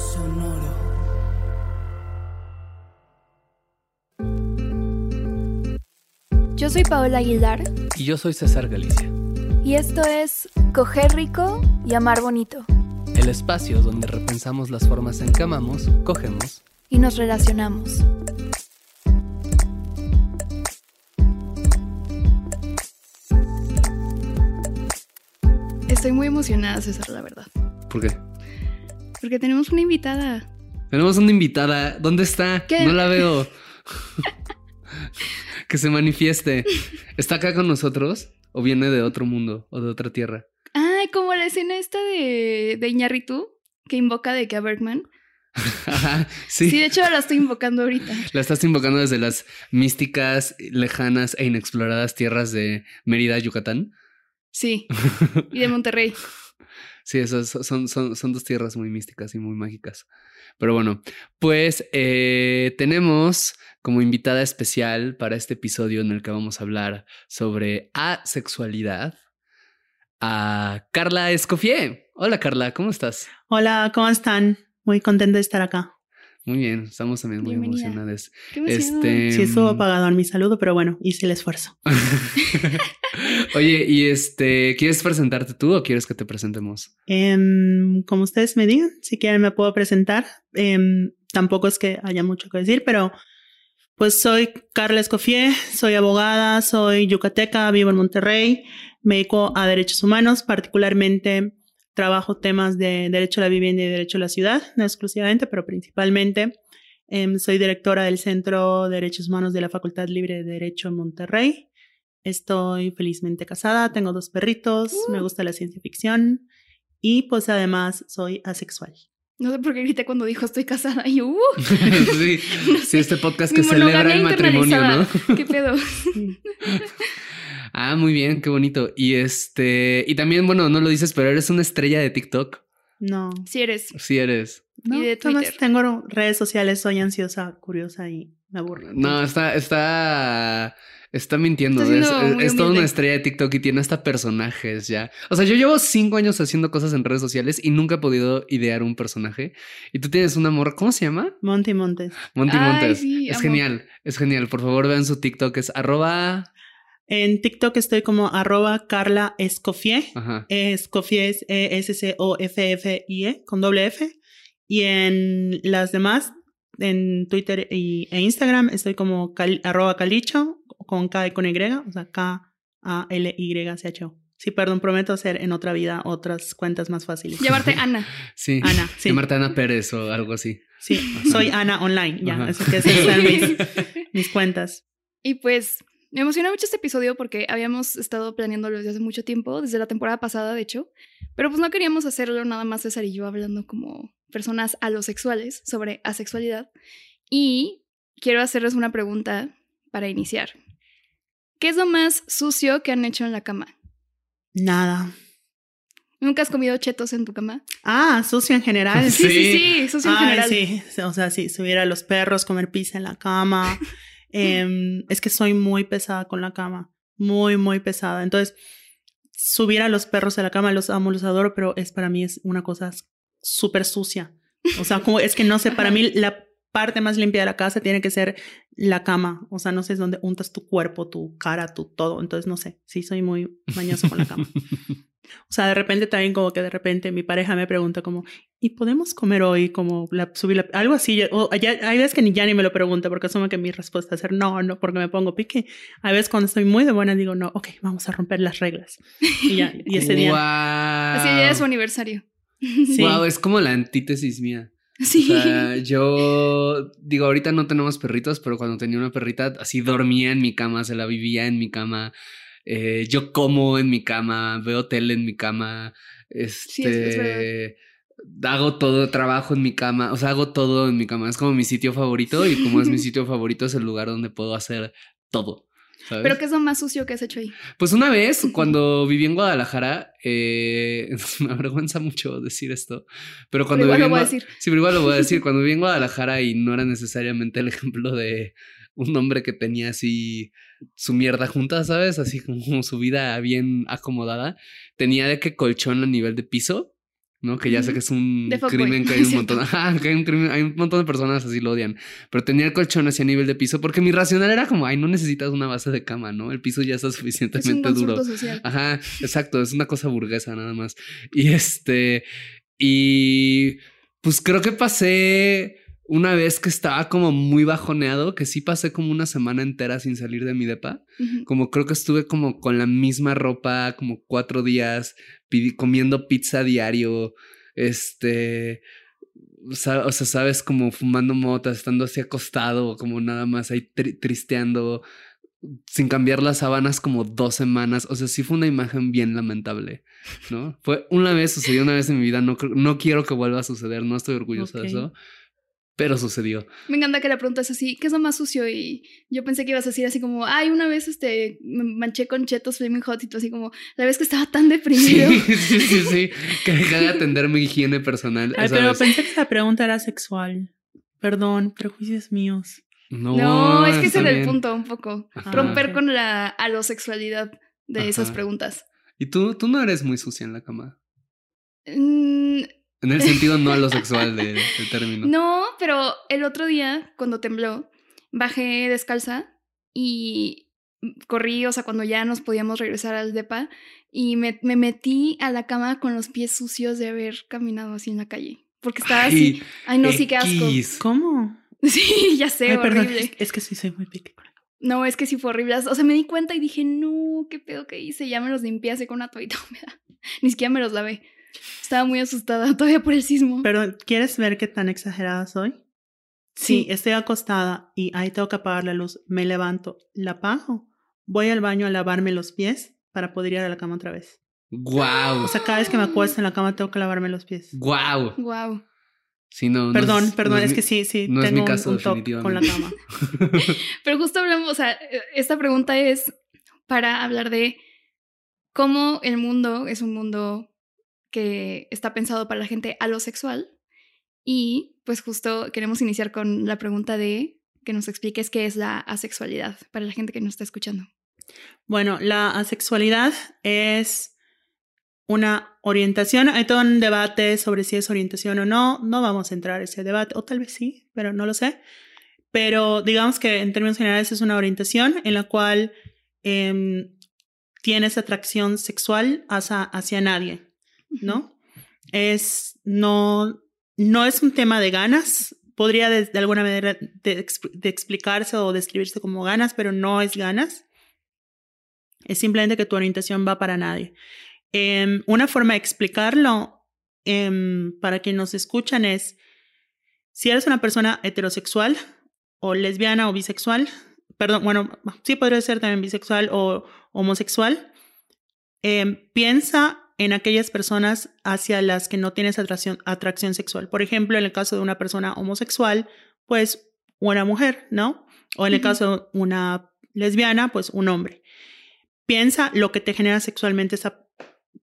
Sonoro. Yo soy Paola Aguilar Y yo soy César Galicia, y esto es Coger Rico y Amar Bonito. el espacio donde repensamos las formas en que amamos, cogemos Y nos relacionamos. Estoy muy emocionada, César, la verdad. ¿Por qué? Porque tenemos una invitada. Tenemos una invitada. ¿Dónde está? ¿Qué? No la veo. que se manifieste. ¿Está acá con nosotros? ¿O viene de otro mundo o de otra tierra? Ay, como la escena esta de, de Iñárritu, que invoca de que a Bergman. Ajá, Sí. sí. de hecho la estoy invocando ahorita. La estás invocando desde las místicas, lejanas e inexploradas tierras de Mérida, Yucatán. Sí. Y de Monterrey. Sí, esas son, son, son dos tierras muy místicas y muy mágicas. Pero bueno, pues eh, tenemos como invitada especial para este episodio en el que vamos a hablar sobre asexualidad a Carla Escofié. Hola Carla, ¿cómo estás? Hola, ¿cómo están? Muy contenta de estar acá. Muy bien, estamos también muy Bienvenida. emocionadas. Qué emoción. Este, Sí estuvo apagado en mi saludo, pero bueno, hice el esfuerzo. Oye, y este, ¿quieres presentarte tú o quieres que te presentemos? Em, como ustedes me digan, si quieren me puedo presentar. Em, tampoco es que haya mucho que decir, pero pues soy Carla Escofié, soy abogada, soy yucateca, vivo en Monterrey, me dedico a derechos humanos, particularmente trabajo temas de derecho a la vivienda y derecho a la ciudad, no exclusivamente, pero principalmente. Em, soy directora del Centro de Derechos Humanos de la Facultad Libre de Derecho en Monterrey. Estoy felizmente casada, tengo dos perritos, me gusta la ciencia ficción y pues además soy asexual. No sé por qué grité cuando dijo estoy casada. Y uh, sí, sí, este podcast que mi celebra el matrimonio, ¿no? ¿Qué pedo? Ah, muy bien, qué bonito. Y este, y también, bueno, no lo dices, pero eres una estrella de TikTok. No, Si eres. Sí eres. no, de Twitter. tengo redes sociales, soy ansiosa, curiosa y me aburro. No, está, está, está mintiendo. Es, toda una estrella de TikTok y tiene hasta personajes ya. O sea, yo llevo cinco años haciendo cosas en redes sociales y nunca he podido idear un personaje. Y tú tienes un amor, ¿cómo se llama? Monty Montes. Monty Ay, Montes. sí, es amo. genial, es genial. Por favor, vean su TikTok, es arroba. En TikTok estoy como arroba Carla Escofié. Ajá. Escofié es E E-S-C-O-F-F-I-E con doble F. Y en las demás, en Twitter y, e Instagram, estoy como cal- arroba calicho con K y con Y, o sea, K-A-L-Y-C-H-O. Sí, perdón, prometo hacer en otra vida otras cuentas más fáciles. Llamarte Ana. Sí. Ana, sí. Llamarte Ana Pérez o algo así. Sí, soy Ana Online, ya, Ajá. así que esas son mis, mis cuentas. Y pues me emociona mucho este episodio porque habíamos estado planeándolo desde hace mucho tiempo, desde la temporada pasada, de hecho. Pero pues no queríamos hacerlo nada más César y yo hablando como personas alosexuales sobre asexualidad. Y quiero hacerles una pregunta para iniciar. ¿Qué es lo más sucio que han hecho en la cama? Nada. ¿Nunca has comido chetos en tu cama? Ah, sucio en general. Sí, sí, Sí. sí, sucio en general. sí, o sea, sí, subir a los perros, comer pizza en la cama. Em, es que soy muy pesada con la cama, muy, muy pesada. Entonces, subir a los perros a la cama, los amo, los adoro, pero es para mí es una cosa súper sucia. O sea, como es que no sé, para mí la parte más limpia de la casa tiene que ser la cama. O sea, no sé es donde untas tu cuerpo, tu cara, tu todo. Entonces, no sé, sí soy muy mañosa con la cama. O sea, de repente también como que de repente mi pareja me pregunta como, ¿y podemos comer hoy? Como la, subir la- algo así. O ya, hay veces que ni ya ni me lo pregunta porque asume que mi respuesta es ser no, no, porque me pongo pique. Hay veces cuando estoy muy de buena digo, no, ok, vamos a romper las reglas. Y ya, y ese día. Así ya es su aniversario. Sí. Wow, es como la antítesis mía. Sí. O sea, yo digo, ahorita no tenemos perritos, pero cuando tenía una perrita, así dormía en mi cama, se la vivía en mi cama. eh, yo como en mi cama, veo tele en mi cama, Sí, es- este, hago todo, trabajo en mi cama, o sea, hago todo en mi cama. Es como mi sitio favorito y como es mi sitio favorito es el lugar donde puedo hacer todo. ¿Sabes? Pero ¿qué es lo más sucio que has hecho ahí? Pues una vez, cuando viví en Guadalajara, eh, me avergüenza mucho decir esto, pero cuando igual viví lo en voy a decir. Sí, pero igual lo voy a decir. Cuando viví en Guadalajara y no era necesariamente el ejemplo de un hombre que tenía así su mierda junta, ¿sabes? Así como su vida bien acomodada. Tenía de que colchón a nivel de piso, ¿no? Que ya sé que es un crimen que hay un montón. Ajá, que hay un crimen, hay un montón de personas así lo odian. Pero tenía el colchón así a nivel de piso porque mi racional era como, ay, no necesitas una base de cama, ¿no? El piso ya está Es un suficientemente duro. social. Ajá, exacto, es una cosa burguesa nada más. Y este, y pues creo que pasé una vez que estaba como muy bajoneado, que sí pasé como una semana entera sin salir de mi depa. Como creo que estuve como con la misma ropa, como cuatro días, comiendo pizza diario, este, o sea, o sea, sabes, como fumando motas, estando así acostado, como nada más ahí tri- tristeando, sin cambiar las sábanas como dos semanas. O sea, sí fue una imagen bien lamentable, ¿no? Fue una vez, sucedió una vez en mi vida, no, no quiero que vuelva a suceder, no estoy orgulloso de eso, pero sucedió. Me encanta que la pregunta es así, ¿qué es lo más sucio? Y yo pensé que ibas a decir así como, ay, una vez este, me manché con chetos Flaming Hot y tú así como, la vez que estaba tan deprimido. Sí, sí, sí, sí, que dejé de atender mi higiene personal. Ay, pero vez. pensé que esa pregunta era sexual. Perdón, prejuicios míos. No, No, es que ese era el punto un poco. Ajá. Romper con la alosexualidad de esas preguntas. Y tú, tú no eres muy sucia en la cama. Mm, En el sentido no a lo sexual de- del término. No, pero el otro día, cuando tembló, bajé descalza y corrí, o sea, cuando ya nos podíamos regresar al depa, y me, me metí a la cama con los pies sucios de haber caminado así en la calle. Porque estaba así. Ay, no, sí, qué asco. X. ¿Cómo? Sí, ya sé, Ay, perdón, horrible. es, es que sí soy muy pequeña. No, es que sí fue horrible. O sea, me di cuenta y dije, no, qué pedo que hice. Ya me los limpié así con una toallita húmeda. Ni siquiera me los lavé. Estaba muy asustada todavía por el sismo. Pero, ¿quieres ver qué tan exagerada soy? Sí. Sí, estoy acostada y ahí tengo que apagar la luz. Me levanto, la apago, voy al baño a lavarme los pies para poder ir a la cama otra vez. Guau. O sea, cada vez que me acuesto en la cama tengo que lavarme los pies. Guau. Wow. Sí, no. no Perdón, es- perdón, no es mi- que sí, sí, no es tengo mi un- caso, un, toque con la cama. Pero justo hablamos, o sea, esta pregunta es para hablar de cómo el mundo es un mundo que está pensado para la gente alosexual. Y pues justo queremos iniciar con la pregunta de que nos expliques qué es la asexualidad para la gente que nos está escuchando. Bueno, la asexualidad es una orientación. Hay todo un debate sobre si es orientación o no. No vamos a entrar a ese debate, o tal vez sí, pero no lo sé. Pero digamos que en términos generales es una orientación en la cual em, tienes atracción sexual hacia, hacia nadie, ¿no? Es, no, no es un tema de ganas. Podría de, alguna manera de, exp- de explicarse o describirse como ganas, pero no es ganas. Es simplemente que tu orientación va para nadie. Em, una forma de explicarlo em, para quienes nos escuchan es, si eres una persona heterosexual o lesbiana o bisexual, perdón, bueno, sí podría ser también bisexual o homosexual, em, piensa en aquellas personas hacia las que no tienes atracción, atracción sexual. Por ejemplo, en el caso de una persona homosexual, pues una mujer, ¿no? O en el caso de una lesbiana, pues un hombre. Piensa lo que te genera sexualmente esa,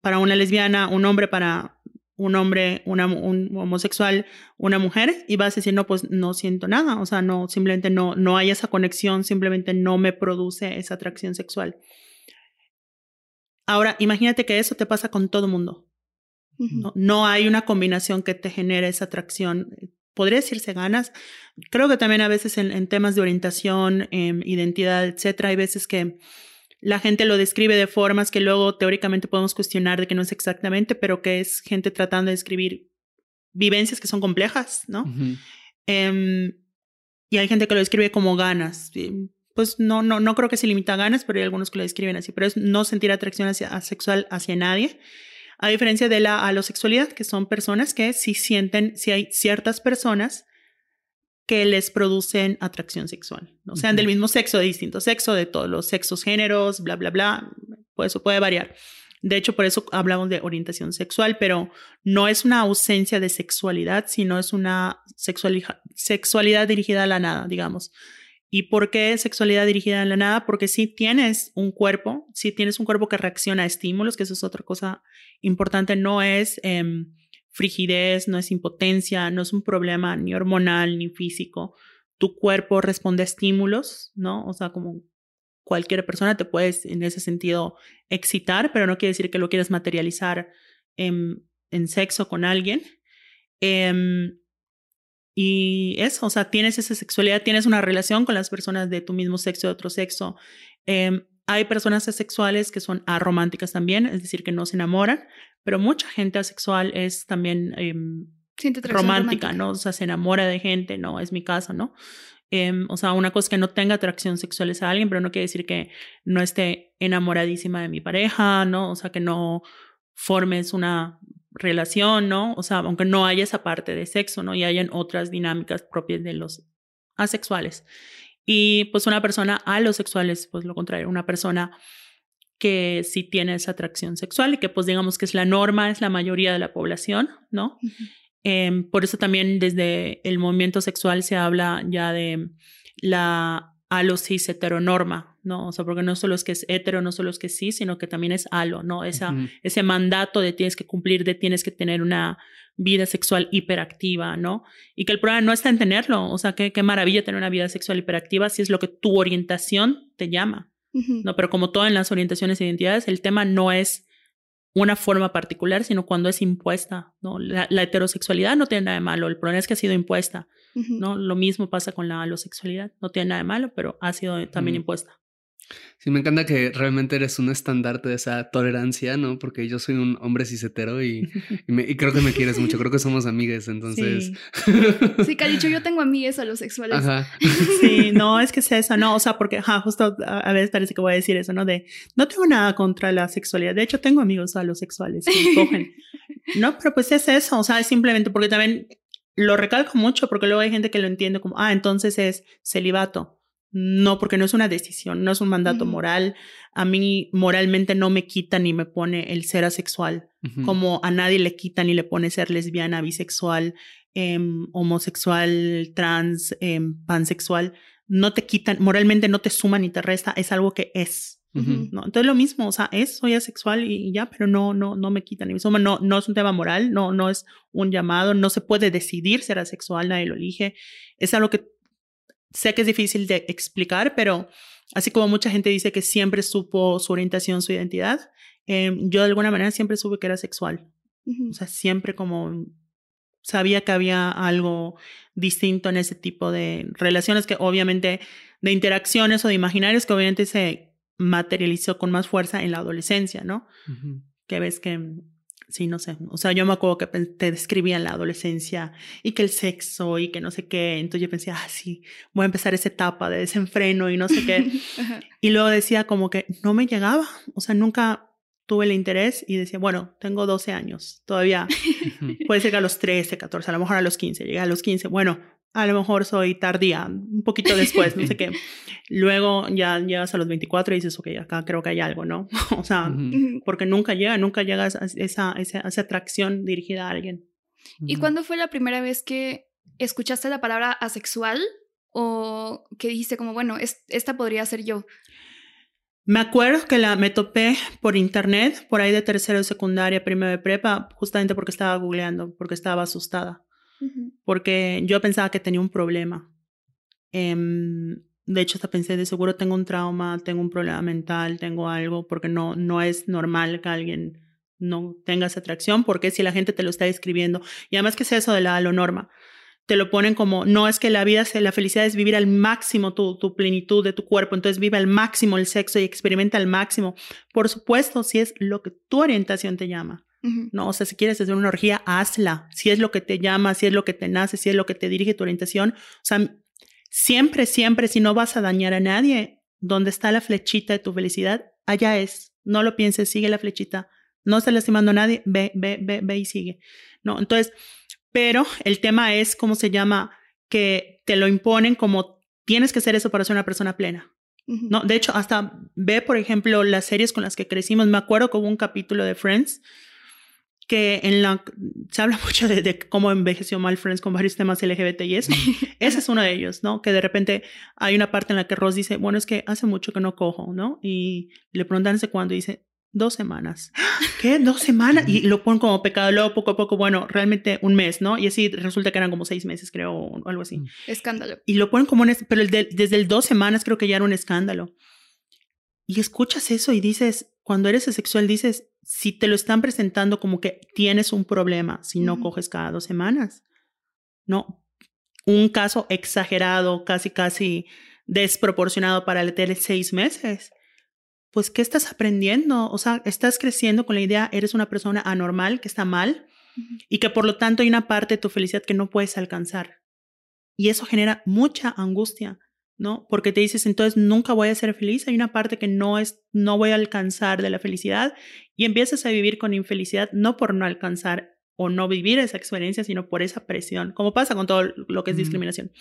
para una lesbiana, un hombre para un hombre, una, un homosexual, una mujer, y vas a decir, no, pues no siento nada, o sea, no, simplemente no, no hay esa conexión, simplemente no me produce esa atracción sexual. Ahora, imagínate que eso te pasa con todo mundo. No, no hay una combinación que te genere esa atracción. Podría decirse ganas. Creo que también a veces en, en temas de orientación, em, identidad, etcétera, hay veces que la gente lo describe de formas que luego teóricamente podemos cuestionar de que no es exactamente, pero que es gente tratando de describir vivencias que son complejas, ¿no? Em, y hay gente que lo describe como ganas. Pues no, no, no creo que se limita a ganas, pero hay algunos que lo describen así. Pero es no sentir atracción hacia, sexual hacia nadie. A diferencia de la alosexualidad, que son personas que sí sienten, si hay ciertas personas que les producen atracción sexual, ¿no? sean del mismo sexo, de distinto sexo, de todos los sexos, géneros, bla, bla, bla, pues eso puede variar. De hecho, por eso hablamos de orientación sexual, pero no es una ausencia de sexualidad, sino es una sexualidad dirigida a la nada, digamos. ¿Y por qué sexualidad dirigida a la nada? Porque si tienes un cuerpo, si tienes un cuerpo que reacciona a estímulos, que eso es otra cosa importante, no es em, frigidez, no es impotencia, no es un problema ni hormonal ni físico. Tu cuerpo responde a estímulos, ¿no? O sea, como cualquier persona te puedes en ese sentido excitar, pero no quiere decir que lo quieras materializar en, en sexo con alguien. Em, y eso, o sea, tienes esa sexualidad, tienes una relación con las personas de tu mismo sexo, de otro sexo. Em, hay personas asexuales que son arománticas también, es decir, que no se enamoran, pero mucha gente asexual es también em, romántica, ¿no? O sea, se enamora de gente, ¿no? Es mi caso, ¿no? Em, o sea, una cosa es que no tenga atracción sexual a alguien, pero no quiere decir que no esté enamoradísima de mi pareja, ¿no? O sea, que no formes una relación, ¿no? O sea, aunque no haya esa parte de sexo, ¿no? Y hayan otras dinámicas propias de los asexuales. Y pues una persona a los sexuales, pues lo contrario, una persona que sí tiene esa atracción sexual y que pues digamos que es la norma, es la mayoría de la población, ¿no? Em, por eso también desde el movimiento sexual se habla ya de la alosis heteronorma, ¿no? O sea, porque no solo es que es hetero, no solo es que sí, sino que también es halo, ¿no? Esa, Ese mandato de tienes que cumplir, de tienes que tener una vida sexual hiperactiva, ¿no? Y que el problema no está en tenerlo, o sea, qué, qué maravilla tener una vida sexual hiperactiva si es lo que tu orientación te llama, ¿no? Pero como todas las orientaciones e identidades, el tema no es una forma particular, sino cuando es impuesta, ¿no? La, la heterosexualidad no tiene nada de malo, el problema es que ha sido impuesta. ¿no? Lo mismo pasa con la alosexualidad. No tiene nada de malo, pero ha sido también impuesta. Sí, me encanta que realmente eres un estandarte de esa tolerancia, ¿no? Porque yo soy un hombre cisetero y, y, creo que me quieres mucho, creo que somos amigas, entonces... Sí, sí Calicho, yo tengo amigas alosexuales. Ajá. Sí, no, es que es eso, no, o sea, porque ajá, justo a veces parece que voy a decir eso, ¿no? De, no tengo nada contra la sexualidad, de hecho tengo amigos alosexuales que cogen. No, pero pues es eso, o sea, es simplemente porque también lo recalco mucho porque luego hay gente que lo entiende como, ah, entonces es celibato. No, porque no es una decisión, no es un mandato moral. A mí moralmente no me quita ni me pone el ser asexual, como a nadie le quita ni le pone ser lesbiana, bisexual, em, homosexual, trans, em, pansexual. No te quitan, moralmente no te suma ni te resta, es algo que es. ¿no? Entonces lo mismo, o sea, es, soy asexual y, ya, pero no, no, no me quitan ni me suma, no, no es un tema moral, no, no es un llamado, no se puede decidir ser asexual, nadie lo elige. Es algo que sé que es difícil de explicar, pero así como mucha gente dice que siempre supo su orientación, su identidad, em, yo de alguna manera siempre supe que era sexual. O sea, siempre como sabía que había algo distinto en ese tipo de relaciones que obviamente de interacciones o de imaginarios que obviamente se materializó con más fuerza en la adolescencia, ¿no? Que ves que, sí, no sé, o sea, yo me acuerdo que te describían la adolescencia y que el sexo y que no sé qué, entonces yo pensé, ah, sí, voy a empezar esa etapa de desenfreno y no sé qué. y luego decía como que no me llegaba, o sea, nunca tuve el interés y decía, bueno, tengo 12 años, todavía puede ser que a los 13, 14, a lo mejor a los 15, llegué a los 15, bueno, a lo mejor soy tardía, un poquito después, no sé qué. Luego ya llegas a los 24 y dices, ok, acá creo que hay algo, ¿no? o sea, porque nunca llega, nunca llegas a esa, esa, esa atracción dirigida a alguien. ¿Y cuándo fue la primera vez que escuchaste la palabra asexual o que dijiste como, bueno, esta podría ser yo? Me acuerdo que la me topé por internet, por ahí de tercero de secundaria, primero de prepa, justamente porque estaba googleando, porque estaba asustada porque yo pensaba que tenía un problema. Em, de hecho, hasta pensé, de seguro tengo un trauma, tengo un problema mental, tengo algo, porque no, no es normal que alguien no tenga esa atracción, porque si la gente te lo está describiendo, y además que es eso de la norma, te lo ponen como, no es que la vida, la felicidad es vivir al máximo tu, tu plenitud de tu cuerpo, entonces vive al máximo el sexo y experimenta al máximo. Por supuesto, si es lo que tu orientación te llama. No, o sea, si quieres hacer una orgía, hazla. Si es lo que te llama, si es lo que te nace, si es lo que te dirige tu orientación. O sea, siempre, siempre, si no vas a dañar a nadie, donde está la flechita de tu felicidad, allá es. No lo pienses, sigue la flechita. No estás lastimando a nadie, ve, ve, ve, ve y sigue. No, entonces, pero el tema es, ¿cómo se llama? Que te lo imponen como tienes que hacer eso para ser una persona plena. No, de hecho, hasta ve, por ejemplo, las series con las que crecimos. Me acuerdo que hubo un capítulo de Friends que en la se habla mucho de, de cómo envejeció mal Friends con varios temas LGBT y eso. Ese es uno de ellos, ¿no? Que de repente hay una parte en la que Ross dice, bueno, es que hace mucho que no cojo, ¿no? Y le preguntan hace cuándo y dice, dos semanas. ¿Qué? ¿Dos semanas? Y lo ponen como pecado, luego poco a poco, bueno, realmente un mes, ¿no? Y así resulta que eran como seis meses, creo, o algo así. Mm. Escándalo. Y lo ponen como un... Pero el de- desde el dos semanas creo que ya era un escándalo. Y escuchas eso y dices, cuando eres asexual, dices, si te lo están presentando como que tienes un problema si no coges cada dos semanas. No. Un caso exagerado, casi, casi desproporcionado para el de seis meses. Pues, ¿qué estás aprendiendo? O sea, estás creciendo con la idea, eres una persona anormal, que está mal, y que por lo tanto hay una parte de tu felicidad que no puedes alcanzar. Y eso genera mucha angustia, ¿no? Porque te dices, entonces nunca voy a ser feliz, hay una parte que no es no voy a alcanzar de la felicidad y empiezas a vivir con infelicidad no por no alcanzar o no vivir esa experiencia, sino por esa presión, como pasa con todo lo que es discriminación.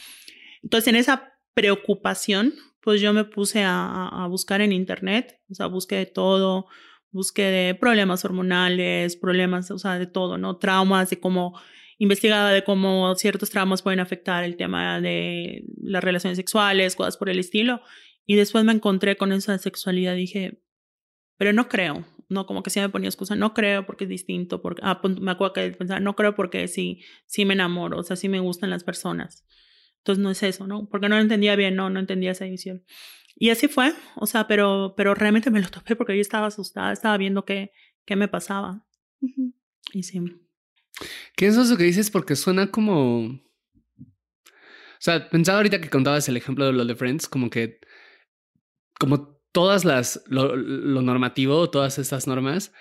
Entonces, en esa preocupación, pues yo me puse a, a- a buscar en internet, o sea, busqué de todo, busqué de problemas hormonales, problemas, o sea, de todo, ¿no? Traumas, de cómo investigaba de cómo ciertos traumas pueden afectar el tema de las relaciones sexuales, cosas por el estilo. Y después me encontré con esa sexualidad dije, pero no creo, no, como que sí me ponía excusa, no creo porque es distinto, porque, ah, pun- me acuerdo que pensaba, no creo porque sí, sí me enamoro, o sea, sí me gustan las personas. Entonces no es eso, ¿no? Porque no lo entendía bien, no, no entendía esa división. Y así fue, o sea, pero, pero realmente me lo topé porque yo estaba asustada, estaba viendo qué, qué me pasaba. Ujú. Y sí. ¿Qué es eso que dices? Porque suena como. O sea, pensaba ahorita que contabas el ejemplo de lo de Friends, como que. Como todas las. Lo, normativo, todas estas normas.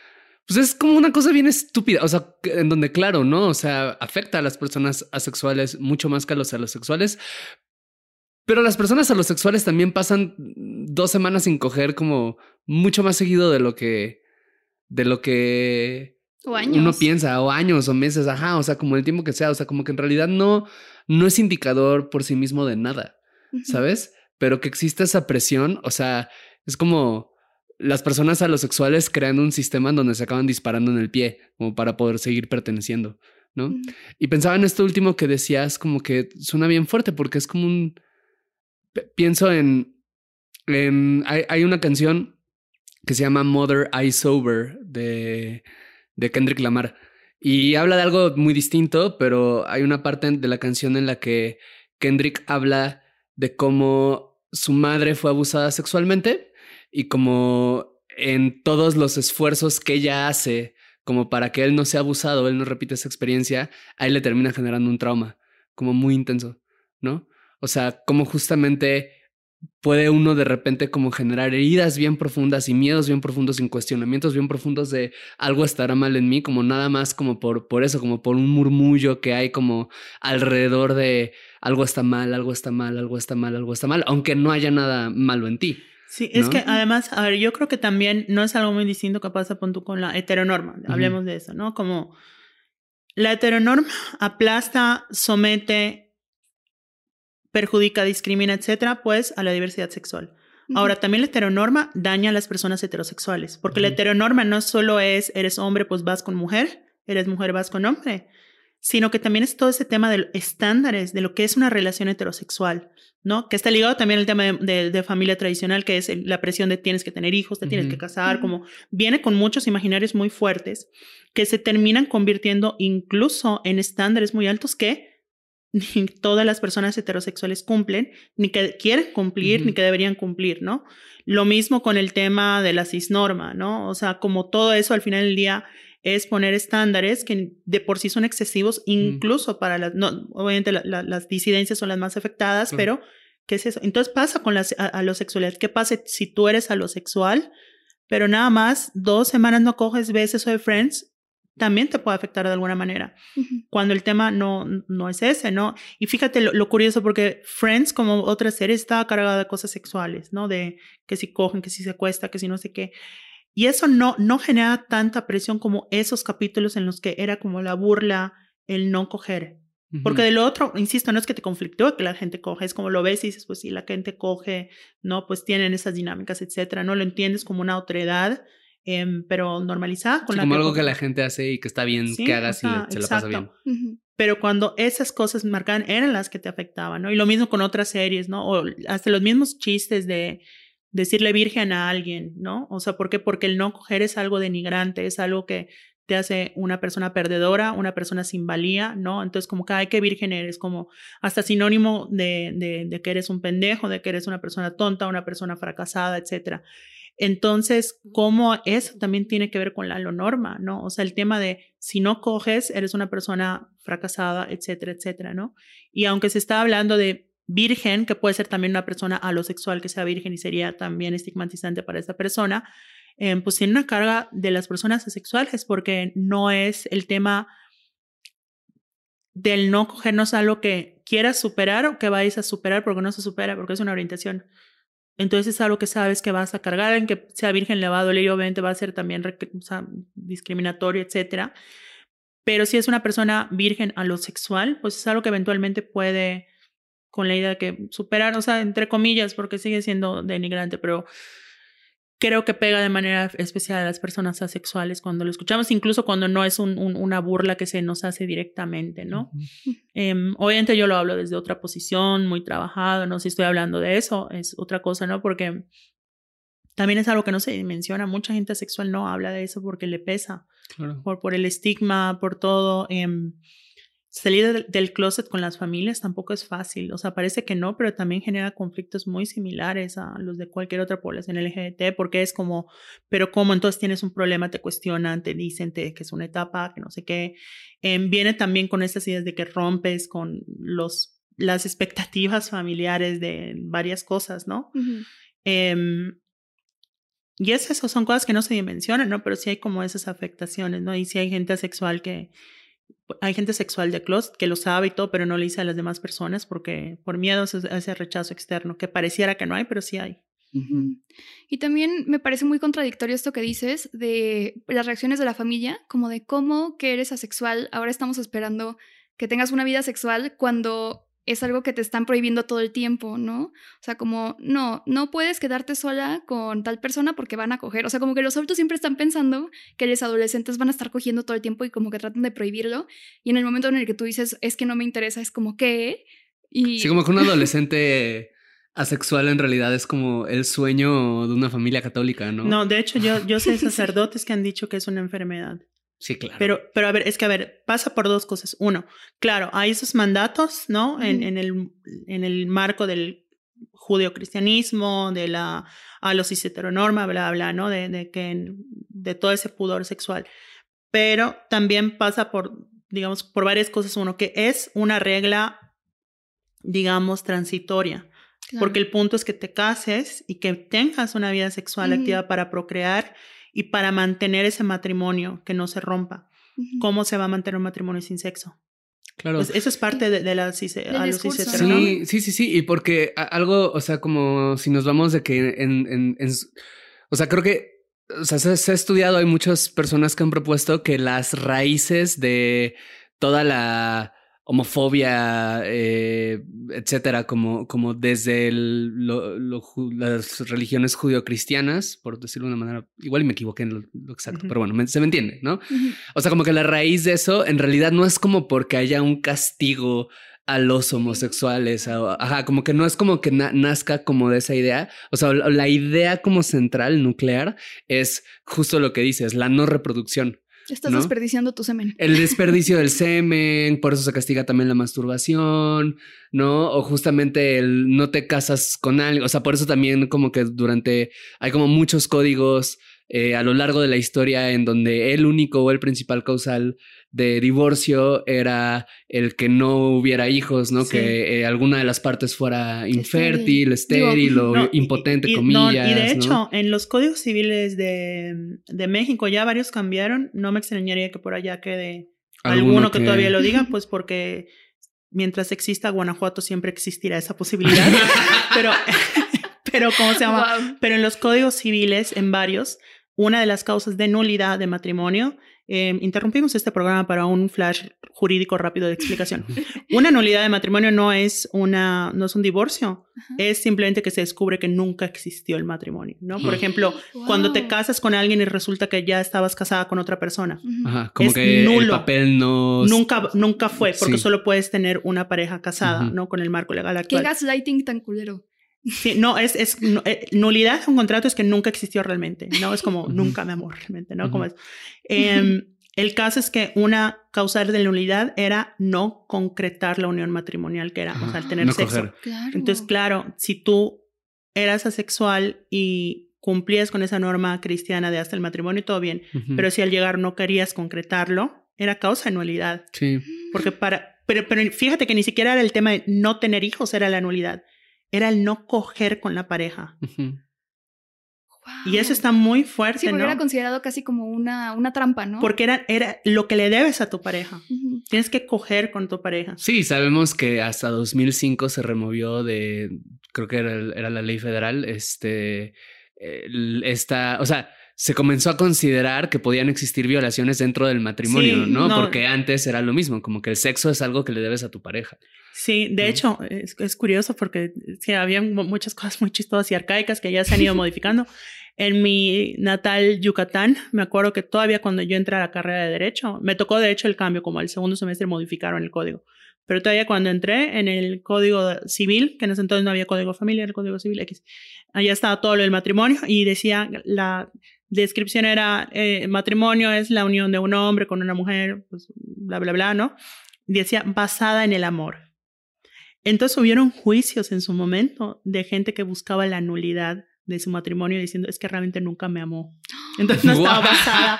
Pues es como una cosa bien estúpida. O sea, en donde, claro, ¿no? O sea, afecta a las personas asexuales mucho más que a los alosexuales. Pero las personas alosexuales también pasan dos semanas sin coger como mucho más seguido de lo que. De lo que O años. uno piensa, o años, o meses, ajá, o sea, como el tiempo que sea, o sea, como que en realidad no, no es indicador por sí mismo de nada. ¿sabes? Pero que exista esa presión, o sea, es como las personas alosexuales creando un sistema donde se acaban disparando en el pie, como para poder seguir perteneciendo, ¿no? Y pensaba en esto último que decías, como que suena bien fuerte, porque es como un... Pienso en... en hay, hay una canción que se llama Mother I Sober de, de Kendrick Lamar. Y habla de algo muy distinto, pero hay una parte de la canción en la que Kendrick habla de cómo su madre fue abusada sexualmente y como en todos los esfuerzos que ella hace como para que él no sea abusado, él no repita esa experiencia, a él le termina generando un trauma como muy intenso, ¿no? O sea, como justamente puede uno de repente como generar heridas bien profundas y miedos bien profundos y cuestionamientos bien profundos de algo estará mal en mí, como nada más como por, por eso, como por un murmullo que hay como alrededor de algo está mal, algo está mal, algo está mal, algo está mal, aunque no haya nada malo en ti. Sí, es ¿no? que además, a ver, yo creo que también no es algo muy distinto que pasa pon tú, con la heteronorma. Hablemos de eso, ¿no? Como la heteronorma aplasta, somete, perjudica, discrimina, etcétera, pues a la diversidad sexual. Ahora, también la heteronorma daña a las personas heterosexuales, porque la heteronorma no solo es eres hombre, pues vas con mujer, eres mujer, vas con hombre, sino que también es todo ese tema de estándares de lo que es una relación heterosexual, ¿no? Que está ligado también al tema de, de- de familia tradicional, que es el- la presión de tienes que tener hijos, te tienes que casar, como viene con muchos imaginarios muy fuertes que se terminan convirtiendo incluso en estándares muy altos que ni todas las personas heterosexuales cumplen, ni que quieren cumplir, ni que deberían cumplir, ¿no? Lo mismo con el tema de la cisnorma, ¿no? O sea, como todo eso al final del día es poner estándares que de por sí son excesivos, incluso para las, no, obviamente la- la- las disidencias son las más afectadas, pero ¿qué es eso? Entonces pasa con la a- alosexualidad. ¿Qué pasa si tú eres alosexual, pero nada más dos semanas no coges, ves eso de Friends? También te puede afectar de alguna manera cuando el tema no, no es ese, ¿no? Y fíjate lo, lo curioso, porque Friends, como otra serie, está cargada de cosas sexuales, ¿no? De que si cogen, que si se acuesta, que si no sé qué. Y eso no, no genera tanta presión como esos capítulos en los que era como la burla, el no coger, Porque de lo otro, insisto, no es que te conflictúe que la gente coge, es como lo ves y dices, pues si la gente coge, ¿no? Pues tienen esas dinámicas, etcétera, ¿no? Lo entiendes como una otredad, em, pero normalizada. Con como algo que la gente hace y que está bien que hagas y se la pasa bien. Pero cuando esas cosas marcaban, eran las que te afectaban, ¿no? Y lo mismo con otras series, ¿no? O hasta los mismos chistes de decirle virgen a alguien, ¿no? O sea, ¿por qué? Porque el no coger es algo denigrante, es algo que te hace una persona perdedora, una persona sin valía, ¿no? Entonces, como que, ay, qué virgen eres, como hasta sinónimo de, de, de, que eres un pendejo, de que eres una persona tonta, una persona fracasada, etcétera. Entonces, ¿cómo eso también tiene que ver con la lo norma, ¿no? O sea, el tema de si no coges, eres una persona fracasada, etcétera, etcétera, ¿no? Y aunque se está hablando de virgen, que puede ser también una persona alosexual que sea virgen y sería también estigmatizante para esa persona, eh, pues tiene una carga de las personas asexuales porque no es el tema del no cogernos algo que quieras superar o que vais a superar porque no se supera, porque es una orientación. Entonces es algo que sabes que vas a cargar, en que sea virgen le va y obviamente va a ser también discriminatorio, etcétera. Pero si es una persona virgen a lo sexual, pues es algo que eventualmente puede, con la idea de que superar, o sea, entre comillas, porque sigue siendo denigrante, pero creo que pega de manera especial a las personas asexuales cuando lo escuchamos, incluso cuando no es un, una burla que se nos hace directamente, ¿no? Em, obviamente yo lo hablo desde otra posición, muy trabajado, no sé si estoy hablando de eso, es otra cosa, ¿no? Porque también es algo que no se menciona, mucha gente asexual no habla de eso porque le pesa, por, por el estigma, por todo. Eh, Salir del closet con las familias tampoco es fácil, o sea, parece que no, pero también genera conflictos muy similares a los de cualquier otra población LGBT, porque es como, pero ¿cómo entonces tienes un problema? Te cuestionan, te dicen que es una etapa, que no sé qué. Em, viene también con estas ideas de que rompes con los, las expectativas familiares de varias cosas, ¿no? Em, y es eso, son cosas que no se dimensionan, ¿no? Pero sí hay como esas afectaciones, ¿no? Y sí hay gente asexual que, hay gente sexual de closet que lo sabe y todo, pero no le dice a las demás personas porque por miedo a ese rechazo externo, que pareciera que no hay, pero sí hay. Y también me parece muy contradictorio esto que dices de las reacciones de la familia, como de cómo que eres asexual, ahora estamos esperando que tengas una vida sexual cuando es algo que te están prohibiendo todo el tiempo, ¿no? O sea, como, no, no puedes quedarte sola con tal persona porque van a coger. O sea, como que los adultos siempre están pensando que los adolescentes van a estar cogiendo todo el tiempo y como que tratan de prohibirlo. Y en el momento en el que tú dices, es que no me interesa, es como, ¿qué? Y... Sí, como que un adolescente asexual en realidad es como el sueño de una familia católica, ¿no? No, de hecho, yo, yo sé sacerdotes que han dicho que es una enfermedad. Sí, claro. Pero, pero a ver, es que a ver, pasa por dos cosas. Uno, claro, hay esos mandatos, ¿no? En, en, el, en el marco del judeocristianismo, de la alosis heteronorma, bla, bla, ¿no? De, de, que, de todo ese pudor sexual. Pero también pasa por, digamos, por varias cosas. Uno, que es una regla, digamos, transitoria. Porque el punto es que te cases y que tengas una vida sexual activa para procrear y para mantener ese matrimonio que no se rompa. ¿Cómo se va a mantener un matrimonio sin sexo? Claro. Pues eso es parte de, la cis sí, sí, sí, sí. Y porque algo, o sea, como si nos vamos de que en, en, en o sea, creo que o sea, se, se, ha estudiado, hay muchas personas que han propuesto que las raíces de toda la homofobia, eh, etcétera, como, como desde las religiones judio-cristianas, por decirlo de una manera, igual me equivoqué en lo, exacto, pero bueno, se me entiende, ¿no? O sea, como que la raíz de eso en realidad no es como porque haya un castigo a los homosexuales, ajá, como que no es como que nazca como de esa idea, o sea, la idea como central, nuclear, es justo lo que dices, la no reproducción. Estás desperdiciando tu semen. El desperdicio del semen, por eso se castiga también la masturbación, ¿no? O justamente el no te casas con alguien, o sea, por eso también como que durante, hay como muchos códigos eh, a lo largo de la historia en donde el único o el principal causal de divorcio era el que no hubiera hijos, ¿no? Que eh, alguna de las partes fuera infértil, estéril o impotente, comillas. y de hecho, en los códigos civiles de, de, México ya varios cambiaron. No me extrañaría que por allá quede alguno, que... todavía lo diga, pues porque mientras exista Guanajuato siempre existirá esa posibilidad. pero, pero, ¿cómo se llama? Pero en los códigos civiles, en varios, una de las causas de nulidad de matrimonio eh, interrumpimos este programa para un flash jurídico rápido de explicación. Una nulidad de matrimonio no es, una, no es un divorcio, Ajá. es simplemente que se descubre que nunca existió el matrimonio, ¿no? Por Ujú. ejemplo, cuando te casas con alguien y resulta que ya estabas casada con otra persona. Ajá, como Es que el nulo. papel no... Nunca, nunca fue, porque Sí. solo puedes tener una pareja casada. ¿no? Con el marco legal Qué actual. gaslighting tan culero. Sí, no, es, es no, eh, nulidad de un contrato es que nunca existió realmente, ¿no? Es como nunca me amor realmente, ¿no? Como es. Em, el caso es que una causal de nulidad era no concretar la unión matrimonial, que era, o sea, el Ajá. tener no sexo. coger. Claro. Entonces, claro, si tú eras asexual y cumplías con esa norma cristiana de hasta el matrimonio, todo bien, pero si al llegar no querías concretarlo, era causa de nulidad. Sí. Porque para, pero, pero fíjate que ni siquiera era el tema de no tener hijos, era la nulidad. Era el no coger con la pareja. Y eso está muy fuerte, Sí, porque ¿no? era considerado casi como una, una trampa, ¿no? Porque era, era lo que le debes a tu pareja. Tienes que coger con tu pareja. Sí, sabemos que hasta 2005 se removió de, creo que era, era la ley federal, este, esta, o sea, se comenzó a considerar que podían existir violaciones dentro del matrimonio, Sí, ¿no? no. Porque antes era lo mismo, como que el sexo es algo que le debes a tu pareja. Sí, de ¿no? hecho, es, es curioso porque sí, había mu- muchas cosas muy chistosas y arcaicas que ya se han ido modificando. En mi natal Yucatán, me acuerdo que todavía cuando yo entré a la carrera de Derecho, me tocó de hecho el cambio, como al segundo semestre modificaron el código. Pero todavía cuando entré en el código civil, que en ese entonces no había código familiar, el código civil X, allá estaba todo lo del matrimonio y decía, la descripción era, eh, matrimonio es la unión de un hombre con una mujer, pues, bla, bla, bla, ¿no? Y decía, basada en el amor. Entonces hubieron juicios en su momento de gente que buscaba la nulidad de su matrimonio diciendo es que realmente nunca me amó. Entonces no estaba basada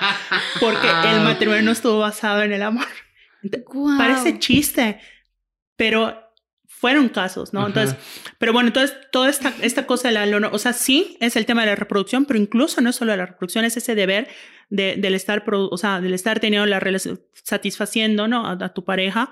porque el matrimonio no estuvo basado en el amor. Entonces, Guau. Parece chiste, pero fueron casos, ¿no? Ajá. Entonces, pero bueno, entonces toda esta, esta cosa de la, o sea, sí es el tema de la reproducción, pero incluso no es solo la reproducción, es ese deber de, del estar, o sea, del estar teniendo la relación, satisfaciendo, ¿no? A, a tu pareja,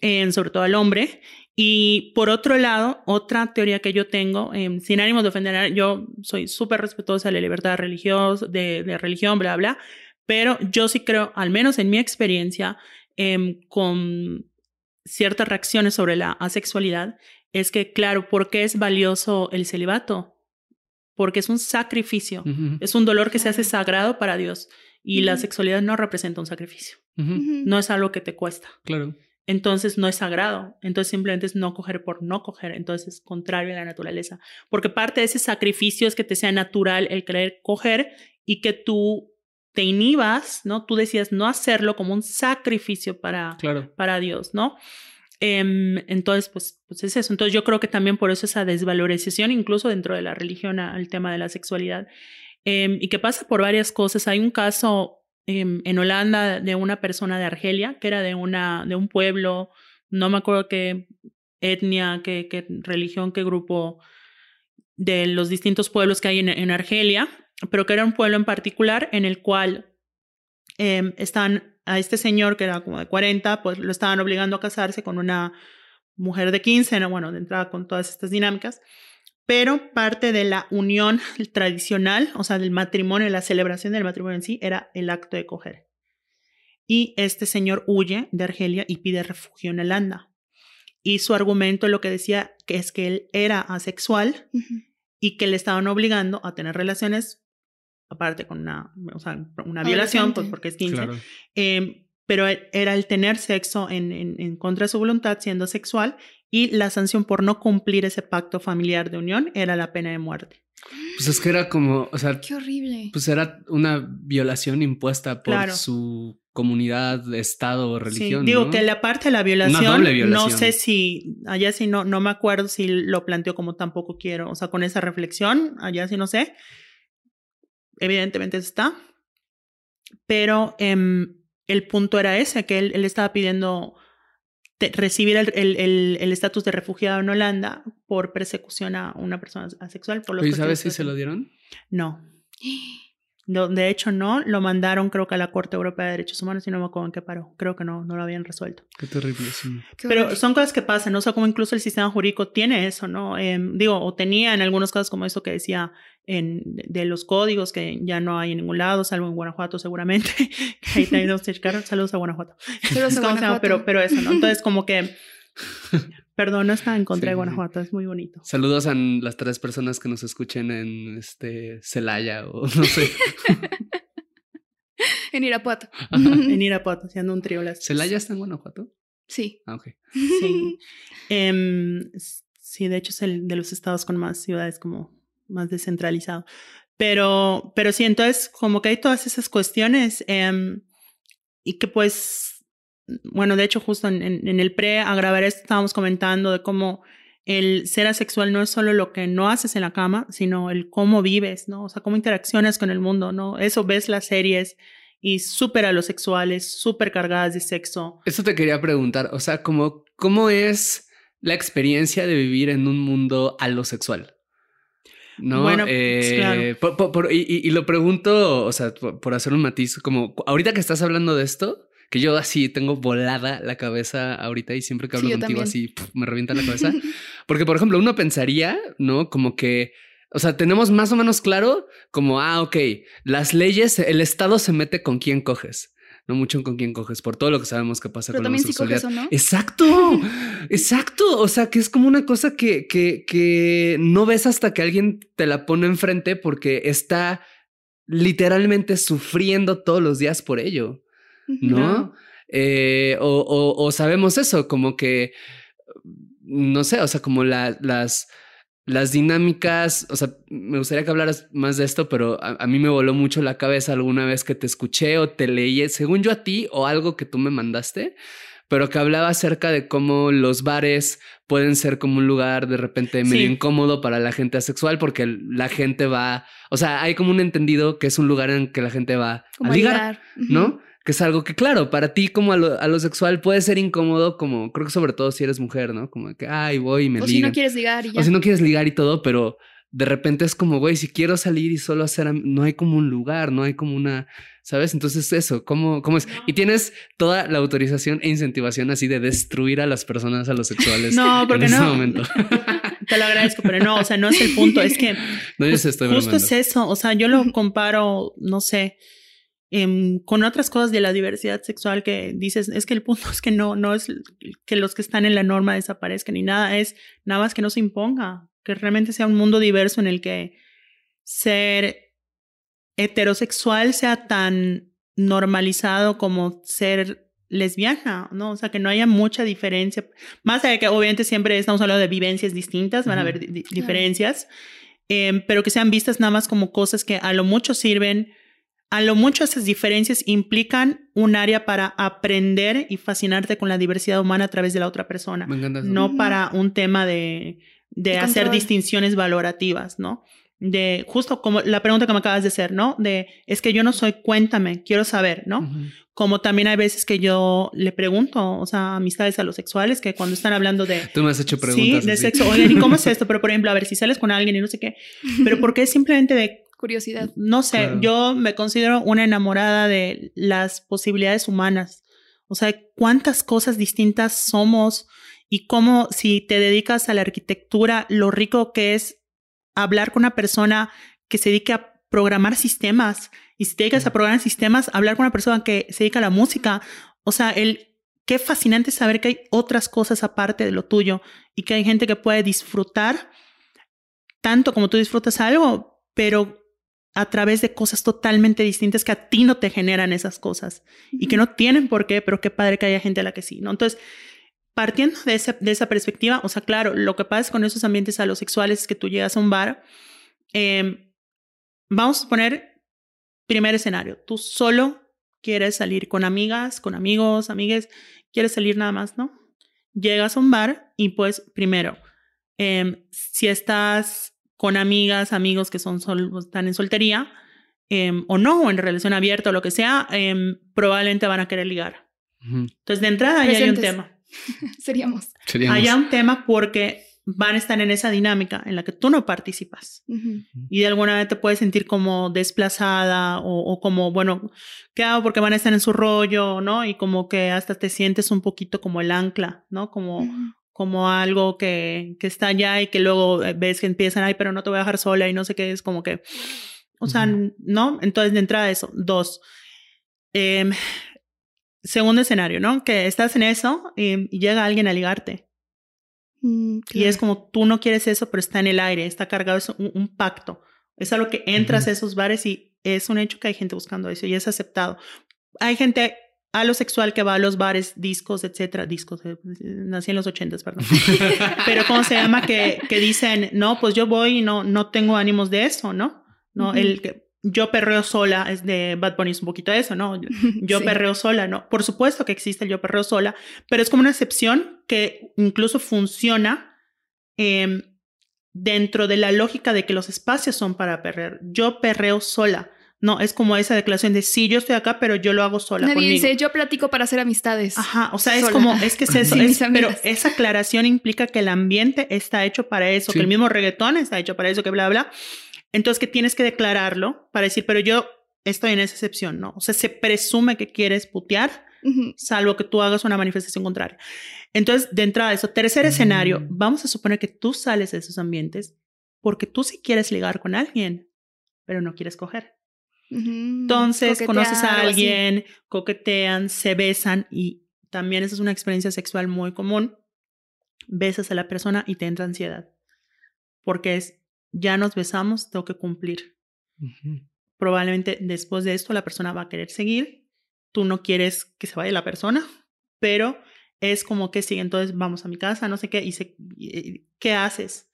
eh, sobre todo al hombre. Y por otro lado, otra teoría que yo tengo, eh, sin ánimo de ofender, yo soy súper respetuosa de la libertad religiosa, de, de religión, bla, bla, pero yo sí creo, al menos en mi experiencia, em, con ciertas reacciones sobre la asexualidad, es que, claro, ¿por qué es valioso el celibato? Porque es un sacrificio, es un dolor que se hace sagrado para Dios y la sexualidad no representa un sacrificio, no es algo que te cuesta. Claro. Entonces no es sagrado, entonces simplemente es no coger por no coger, entonces es contrario a la naturaleza, porque parte de ese sacrificio es que te sea natural el querer coger y que tú te inhibas, ¿no? Tú decías no hacerlo como un sacrificio para, Claro. para Dios, ¿no? Em, entonces, pues, pues es eso. Entonces yo creo que también por eso esa desvalorización, incluso dentro de la religión, al tema de la sexualidad, em, y que pasa por varias cosas. Hay un caso em, en Holanda de una persona de Argelia, que era de, una, de un pueblo, no me acuerdo qué etnia, qué, qué religión, qué grupo de los distintos pueblos que hay en, en Argelia, pero que era un pueblo en particular en el cual eh, están a este señor que era como de 40, pues lo estaban obligando a casarse con una mujer de 15, ¿no? bueno, de entrada con todas estas dinámicas, pero parte de la unión tradicional, o sea, del matrimonio, la celebración del matrimonio en sí, era el acto de coger. Y este señor huye de Argelia y pide refugio en Holanda. Y su argumento lo que decía que es que él era asexual y que le estaban obligando a tener relaciones, aparte con una, o sea, una violación, pues porque es 15, Claro. eh, pero era el tener sexo en, en, en contra de su voluntad siendo sexual y la sanción por no cumplir ese pacto familiar de unión era la pena de muerte. Pues es que era como, o sea, Qué horrible. pues era una violación impuesta por Claro. su comunidad, estado o religión. sí, digo ¿no? que la parte de la violación, doble no violación. sé si, allá sí no, no me acuerdo si lo planteó como tampoco quiero, o sea, con esa reflexión, allá sí no sé, evidentemente está, pero em, el punto era ese, que él, él estaba pidiendo te- recibir el el- el- el estatus de refugiado en Holanda por persecución a una persona asexual. Por los Oye, motivos ¿sabes si se lo dieron? No. No, de hecho, no. Lo mandaron, creo que a la Corte Europea de Derechos Humanos y no me acuerdo en qué paró. Creo que no, no lo habían resuelto. Qué terrible, sí. Pero son cosas que pasan, ¿no? O sea, como incluso el sistema jurídico tiene eso, ¿no? Em, digo, o tenía en algunos casos como eso que decía en, de los códigos que ya no hay en ningún lado, salvo en Guanajuato seguramente. Ahí. Saludos a Guanajuato. Saludos a Guanajuato. Pero, pero eso, ¿no? Entonces, como que Perdón, no está en contra Sí, de sí. Guanajuato, es muy bonito. Saludos a las tres personas que nos escuchen en este Celaya o no sé. En Irapuato. En Irapuato, haciendo un trío las. ¿Celaya está en Guanajuato? Sí. Ah, ok. Sí. Em, sí, de hecho es el de los estados con más ciudades como más descentralizado. Pero, pero sí, entonces como que hay todas esas cuestiones em, y que pues, bueno, de hecho justo en, el pre a grabar esto estábamos comentando de cómo el ser asexual no es solo lo que no haces en la cama, sino el cómo vives, ¿no? O sea, cómo interaccionas con el mundo, ¿no? Eso ves las series y súper alosexuales, súper cargadas de sexo. Eso te quería preguntar, o sea, ¿cómo, cómo es la experiencia de vivir en un mundo alosexual? ¿No? Bueno, pues, Eh, claro. por- y, lo pregunto, o sea, por, por hacer un matiz, como ahorita que estás hablando de esto, que yo así tengo volada la cabeza ahorita y siempre que hablo Sí, contigo también. así me revienta la cabeza. Porque, por ejemplo, uno pensaría, ¿no? Como que, o sea, tenemos más o menos claro como, ah, ok, las leyes, el Estado se mete con quién coges, no mucho en con quién coges, por todo lo que sabemos que pasa Pero con la también si homosexualidad. coges o no. Exacto, exacto. O sea, que es como una cosa que, que, que no ves hasta que alguien te la pone enfrente porque está literalmente sufriendo todos los días por ello. ¿no? Eh, o, o- o sabemos eso, como que, no sé, o sea, como la- las, las dinámicas, o sea, me gustaría que hablaras más de esto, pero a, a mí me voló mucho la cabeza alguna vez que te escuché o te leí, según yo a ti, o algo que tú me mandaste, pero que hablaba acerca de cómo los bares pueden ser como un lugar de repente medio Sí. incómodo para la gente asexual porque la gente va, o sea, hay como un entendido que es un lugar en que la gente va Como a ligar. ¿no? Que es algo que, claro, para ti como a lo, a lo sexual puede ser incómodo, como creo que sobre todo si eres mujer, ¿no? Como que, ay, voy y me O si no quieres ligar y ya. o si no quieres ligar y todo, pero de repente es como, güey, si quiero salir y solo hacer, no hay como un lugar, no hay como una, ¿sabes? Entonces eso, ¿cómo, cómo es? Y tienes toda la autorización e incentivación así de destruir a las personas a los sexuales No, en porque ese no. momento. Te lo agradezco, pero no, o sea, no es el punto, es que No, yo se estoy justo es eso, o sea, yo lo comparo, no sé, em, con otras cosas de la diversidad sexual que dices, es que el punto es que no, no es que los que están en la norma desaparezcan ni nada, es nada más que no se imponga, que realmente sea un mundo diverso en el que ser heterosexual sea tan normalizado como ser lesbiana, ¿no? O sea, que no haya mucha diferencia. Más allá de que obviamente siempre estamos hablando de vivencias distintas, van a haber di- di- diferencias, em, pero que sean vistas nada más como cosas que a lo mucho sirven, a lo mucho esas diferencias implican un área para aprender y fascinarte con la diversidad humana a través de la otra persona, Me encanta eso. no para un tema de, de De hacer distinciones valorativas, ¿no? De justo como la pregunta que me acabas de hacer, ¿no? De es que yo no soy, cuéntame, quiero saber, ¿no? Como también hay veces que yo le pregunto, o sea, amistades a los sexuales que cuando están hablando de Tú me has hecho preguntas. sí, de así. sexo, oigan, ¿y cómo es esto? Pero por ejemplo, a ver, si sales con alguien y no sé qué, pero ¿por qué simplemente de Curiosidad. no sé, Claro. yo me considero una enamorada de las posibilidades humanas. O sea, cuántas cosas distintas somos y cómo si te dedicas a la arquitectura, lo rico que es hablar con una persona que se dedique a programar sistemas. Y si te dedicas a programar sistemas, hablar con una persona que se dedica a la música. O sea, el qué fascinante saber que hay otras cosas aparte de lo tuyo y que hay gente que puede disfrutar tanto como tú disfrutas algo, pero a través de cosas totalmente distintas que a ti no te generan esas cosas y que no tienen por qué, pero qué padre que haya gente a la que sí, ¿no? Entonces, partiendo de esa, de esa perspectiva, o sea, claro, lo que pasa con esos ambientes alosexuales es que tú llegas a un bar, eh, vamos a poner primer escenario, tú solo quieres salir con amigas, con amigos, amigues, quieres salir nada más, ¿no? Llegas a un bar y pues primero, eh, si estás con amigas, amigos que son sol- están en soltería eh, o no, o en relación abierta o lo que sea, eh, probablemente van a querer ligar. Ujú. Entonces, de entrada ya hay un tema. Seríamos. Seríamos- Hay un tema porque van a estar en esa dinámica en la que tú no participas y de alguna manera te puedes sentir como desplazada o, o como, bueno, ¿qué hago? Porque van a estar en su rollo, ¿no? Y como que hasta te sientes un poquito como el ancla, ¿no? Como. Como algo que, que está allá y que luego eh, ves que empiezan, ay, pero no te voy a dejar sola y no sé qué, es como que, o sea, ¿no? Entonces, de entrada eso. Dos, em, segundo escenario, ¿no? Que estás en eso em, y llega alguien a ligarte. Mm, Y es como tú no quieres eso, pero está en el aire, está cargado, es un, un pacto. Es algo que entras a esos bares y es un hecho que hay gente buscando eso y es aceptado. Hay gente alosexual que va a los bares, discos, etcétera, discos, eh, nací en los ochentas, perdón. Pero ¿cómo se llama? Que, que dicen, no, pues yo voy y no, no tengo ánimos de eso, ¿no? No, el que yo perreo sola es de Bad Bunny, es un poquito de eso, ¿no? Yo, Sí. perreo sola, ¿no? Por supuesto que existe el yo perreo sola, pero es como una excepción que incluso funciona em, dentro de la lógica de que los espacios son para perrear. Yo perreo sola. No, es como esa declaración de sí, yo estoy acá, pero yo lo hago sola. Nadie conmigo. dice, yo platico para hacer amistades. Ajá, o sea, es como, es que es eso, es- pero esa aclaración implica que el ambiente está hecho para eso, Sí. que el mismo reggaetón está hecho para eso, que bla, bla. Entonces, que tienes que declararlo para decir, pero yo estoy en esa excepción, ¿no? O sea, se presume que quieres putear, salvo que tú hagas una manifestación contraria. Entonces, de entrada, eso. Tercer escenario, Mm. vamos a suponer que tú sales de esos ambientes porque tú sí quieres ligar con alguien, pero no quieres coger. Entonces, conoces a alguien, coquetean, se besan y también esa es una experiencia sexual muy común. Besas a la persona y te entra ansiedad. Porque es, ya nos besamos, tengo que cumplir. Probablemente después de esto la persona va a querer seguir. Tú no quieres que se vaya la persona, pero es como que sí, entonces vamos a mi casa, no sé qué, y, se, y- ¿qué haces?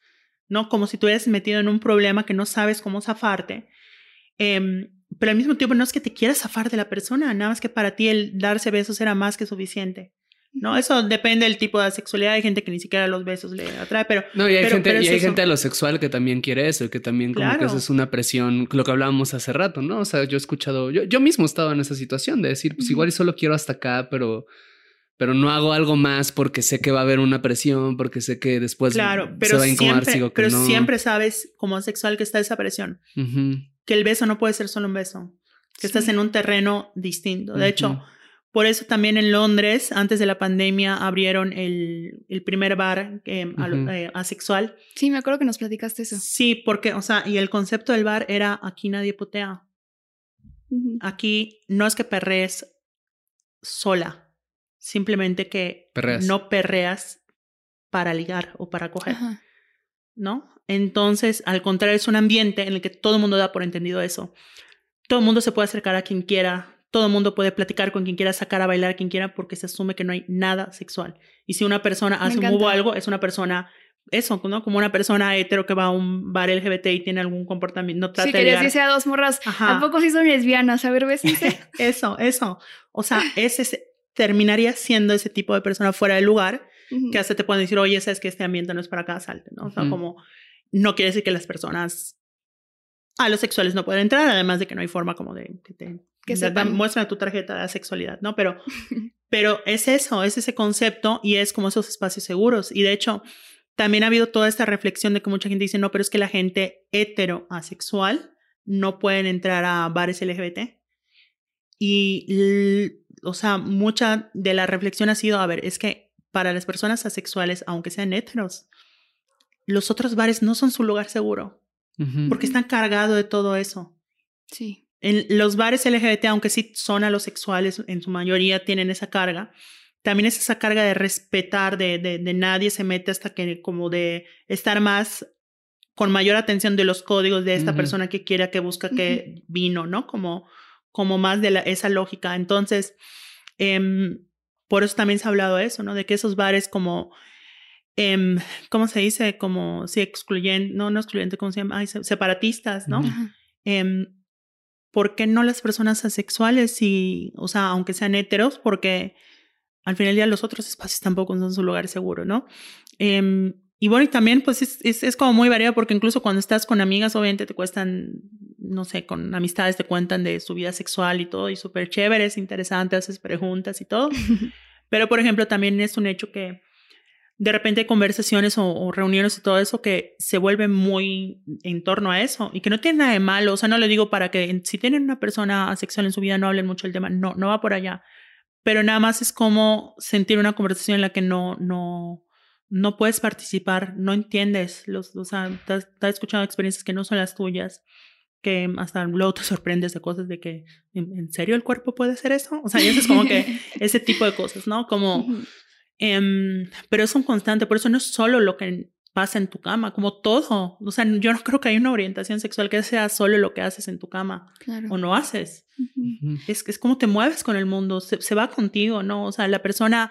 ¿No? Como si tú hubieras metido en un problema que no sabes cómo zafarte. Em, pero al mismo tiempo no es que te quieras zafar de la persona, nada más que para ti el darse besos era más que suficiente. ¿No? Eso depende del tipo de sexualidad. Hay gente que ni siquiera los besos le atrae, pero No, y hay Pero- gente, pero y es hay eso. gente alosexual que también quiere eso, y que también como que eso es una presión, lo que hablábamos hace rato, ¿no? O sea, yo he escuchado, yo, yo mismo estaba en esa situación de decir, pues igual y solo quiero hasta acá, pero, pero no hago algo más porque sé que va a haber una presión, porque sé que después claro, se pero va a incomodar, siempre, sigo que pero no. siempre sabes como sexual que está esa presión. Que el beso no puede ser solo un beso, que estás en un terreno distinto. De hecho, por eso también en Londres, antes de la pandemia, abrieron el, el primer bar eh, eh, asexual. Sí, me acuerdo que nos platicaste eso. Sí, porque, o sea, y el concepto del bar era aquí nadie putea. Aquí no es que perrees sola, simplemente que Perreas. no perreas para ligar o para coger. Ajá. ¿no? Entonces, al contrario, es un ambiente en el que todo el mundo da por entendido eso. Todo el mundo se puede acercar a quien quiera, todo el mundo puede platicar con quien quiera, sacar a bailar a quien quiera, porque se asume que no hay nada sexual. Y si una persona hace un hubo algo, es una persona, eso, ¿no? Como una persona hetero que va a un bar LGBT y tiene algún comportamiento, no trata Sí, querías ligar. decir a dos morras. Ajá. ¿A poco sí son lesbianas? A ver, bésense. Eso, eso. O sea, ese, ese- terminaría siendo ese tipo de persona fuera del lugar Ujú. que hasta te pueden decir, oye, sabes que este ambiente no es para acá, salte, ¿no? O sea, Ujú. como no quiere decir que las personas a los sexuales no pueden entrar, además de que no hay forma como de que te Que muestra tu tarjeta de sexualidad, ¿no? Pero, pero es eso, es ese concepto y es como esos espacios seguros. Y de hecho, también ha habido toda esta reflexión de que mucha gente dice, no, pero es que la gente hetero asexual no pueden entrar a bares LGBT. Y, o sea, mucha de la reflexión ha sido, a ver, es que para las personas asexuales, aunque sean heteros, los otros bares no son su lugar seguro, porque están cargados de todo eso. Sí. En los bares LGBT, aunque sí son a los sexuales, en su mayoría tienen esa carga, también es esa carga de respetar, de, de, de nadie se mete hasta que, como de estar más con mayor atención de los códigos de esta persona que quiera, que busca que vino, ¿no? Como, como más de la, esa lógica. Entonces, em, por eso también se ha hablado de eso, ¿no? De que esos bares como, em, ¿cómo se dice? Como, sí, excluyente, no, no excluyente, ¿cómo se llama? Ay, se- separatistas, ¿no? Em, ¿por qué no las personas asexuales y, o sea, aunque sean heteros, porque al final día los otros espacios tampoco son su lugar seguro, ¿no? Em, y bueno, y también pues es, es, es como muy variado porque incluso cuando estás con amigas, obviamente te cuestan, no sé, con amistades te cuentan de su vida sexual y todo, y súper chévere, es interesante, haces preguntas y todo. Pero, por ejemplo, también es un hecho que de repente hay conversaciones o, o reuniones y todo eso que se vuelven muy en torno a eso y que no tiene nada de malo. O sea, no lo digo para que si tienen una persona asexual en su vida no hablen mucho del tema. No, no va por allá. Pero nada más es como sentir una conversación en la que no, no, no puedes participar, no entiendes, los, o sea, estás escuchando experiencias que no son las tuyas, que hasta luego te sorprendes de cosas de que, ¿en serio el cuerpo puede hacer eso? O sea, y eso es como que ese tipo de cosas, ¿no? Como, em, pero es un constante, por eso no es solo lo que pasa en tu cama, como todo. O sea, yo no creo que haya una orientación sexual que sea solo lo que haces en tu cama o no haces. es, es como te mueves con el mundo, se, se, va contigo, ¿no? O sea, la persona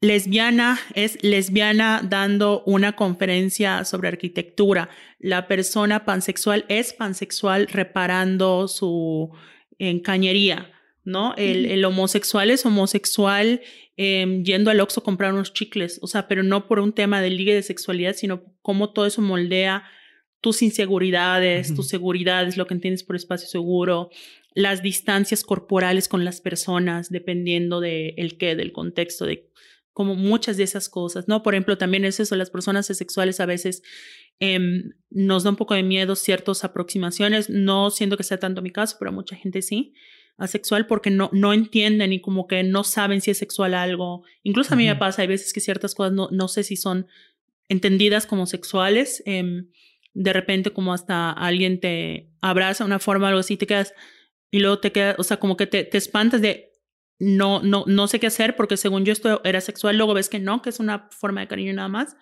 lesbiana es lesbiana dando una conferencia sobre arquitectura. La persona pansexual es pansexual reparando su en cañería, ¿no? El, el homosexual es homosexual Em, yendo al Oxxo a comprar unos chicles, o sea, pero no por un tema de ligue de sexualidad, sino cómo todo eso moldea tus inseguridades, tus seguridades, lo que entiendes por espacio seguro, las distancias corporales con las personas, dependiendo del el qué, del contexto, de como muchas de esas cosas, ¿no? Por ejemplo, también es eso, las personas asexuales a veces em, nos da un poco de miedo ciertas aproximaciones, no siento que sea tanto mi caso, pero mucha gente sí, asexual porque no, no entienden y como que no saben si es sexual algo. Incluso a mí me pasa, hay veces que ciertas cosas no, no sé si son entendidas como sexuales. Em, de repente como hasta alguien te abraza de una forma algo así, te quedas y luego te quedas, o sea, como que te, te espantas de no, no, no sé qué hacer porque según yo esto era sexual, luego ves que no, que es una forma de cariño nada más,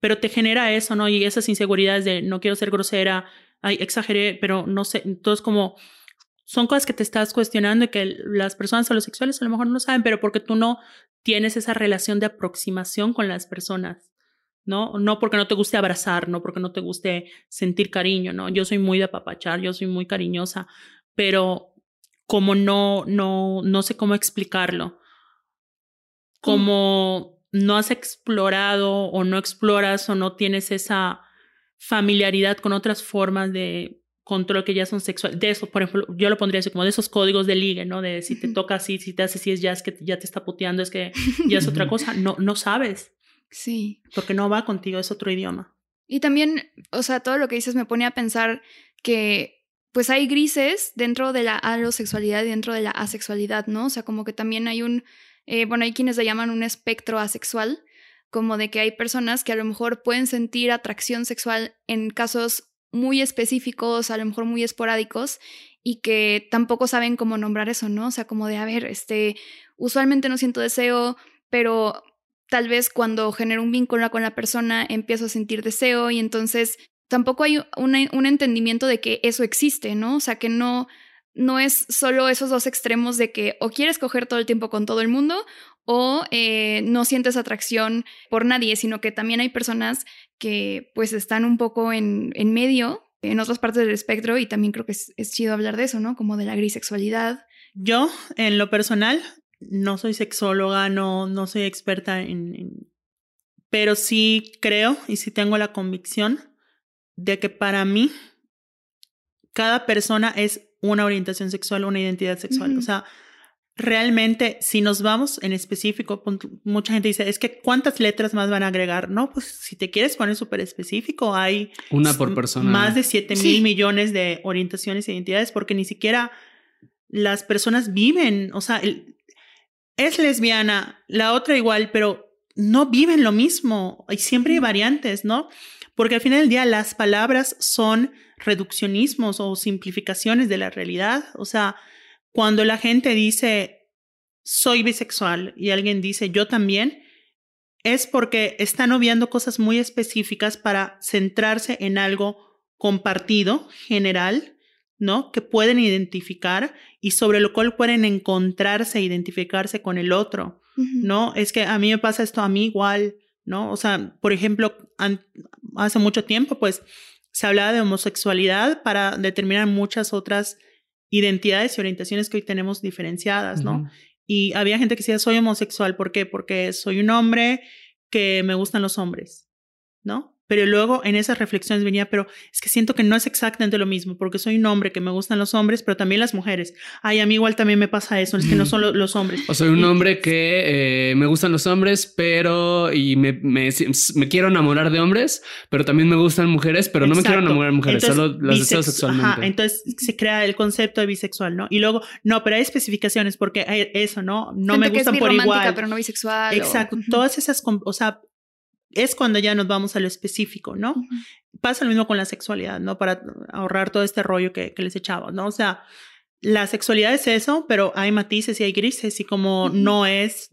pero te genera eso, ¿no? Y esas inseguridades de no quiero ser grosera, ay, exageré, pero no sé, entonces como son cosas que te estás cuestionando y que las personas homosexuales a lo mejor no saben, pero porque tú no tienes esa relación de aproximación con las personas, ¿no? No porque no te guste abrazar, no porque no te guste sentir cariño, ¿no? Yo soy muy de apapachar, yo soy muy cariñosa, pero como no, no, no sé cómo explicarlo, como no has explorado o no exploras o no tienes esa familiaridad con otras formas de control que ya son sexuales. De eso, por ejemplo, yo lo pondría así como de esos códigos de ligue, ¿no? De si te toca así, si te hace así, es ya es que ya te está puteando, es que ya es otra cosa. No, no sabes. Sí. Porque no va contigo, es otro idioma. Y también, o sea, todo lo que dices me pone a pensar que pues hay grises dentro de la alosexualidad y dentro de la asexualidad, ¿no? O sea, como que también hay un, eh, bueno, hay quienes le llaman un espectro asexual, como de que hay personas que a lo mejor pueden sentir atracción sexual en casos muy específicos, a lo mejor muy esporádicos, y que tampoco saben cómo nombrar eso, ¿no? O sea, como de, a ver, este, usualmente no siento deseo, pero tal vez cuando genero un vínculo con la persona empiezo a sentir deseo y entonces tampoco hay un entendimiento de que eso existe, ¿no? O sea, que no, no es solo esos dos extremos de que o quieres coger todo el tiempo con todo el mundo o eh, no sientes atracción por nadie, sino que también hay personas que pues están un poco en, en medio, en otras partes del espectro, y también creo que es, chido hablar de eso, ¿no? Como de la grisexualidad. Yo, en lo personal, no soy sexóloga, no, no soy experta en, Pero sí creo y sí tengo la convicción de que para mí cada persona es una orientación sexual, una identidad sexual. O sea, realmente, si nos vamos en específico, mucha gente dice, es que ¿cuántas letras más van a agregar? No, pues si te quieres poner súper específico, hay... Una por persona. Más de 7 mil millones de orientaciones e identidades, porque ni siquiera las personas viven, o sea, es lesbiana, la otra igual, pero no viven lo mismo. Y siempre hay variantes, ¿no? Porque al final del día las palabras son reduccionismos o simplificaciones de la realidad. O sea, cuando la gente dice soy bisexual y alguien dice yo también, es porque están obviando cosas muy específicas para centrarse en algo compartido, general, ¿no? Que pueden identificar y sobre lo cual pueden encontrarse, identificarse con el otro, ¿no? Es que a mí me pasa esto, a mí igual, ¿no? O sea, por ejemplo, hace mucho tiempo, pues se hablaba de homosexualidad para determinar muchas otras identidades y orientaciones que hoy tenemos diferenciadas, ¿no? Y había gente que decía, soy homosexual, ¿por qué? Porque soy un hombre que me gustan los hombres, ¿no? Pero luego en esas reflexiones venía, pero es que siento que no es exactamente lo mismo, porque soy un hombre que me gustan los hombres, pero también las mujeres. Ay, a mí igual también me pasa eso, es que no solo los hombres. O soy un hombre que eh, me gustan los hombres, pero y me, me, me, quiero enamorar de hombres, pero también me gustan mujeres, pero no me quiero enamorar de mujeres, solo las deseo sexualmente. Ajá, entonces se crea el concepto de bisexual, ¿no? Y luego, no, pero hay especificaciones porque hay eso, ¿no? No me gustan por igual. pero no bisexual. Exacto, todas esas, o sea, es cuando ya nos vamos a lo específico, ¿no? Pasa lo mismo con la sexualidad, ¿no? Para ahorrar todo este rollo que, les echaba, ¿no? O sea, la sexualidad es eso, pero hay matices y hay grises y como no es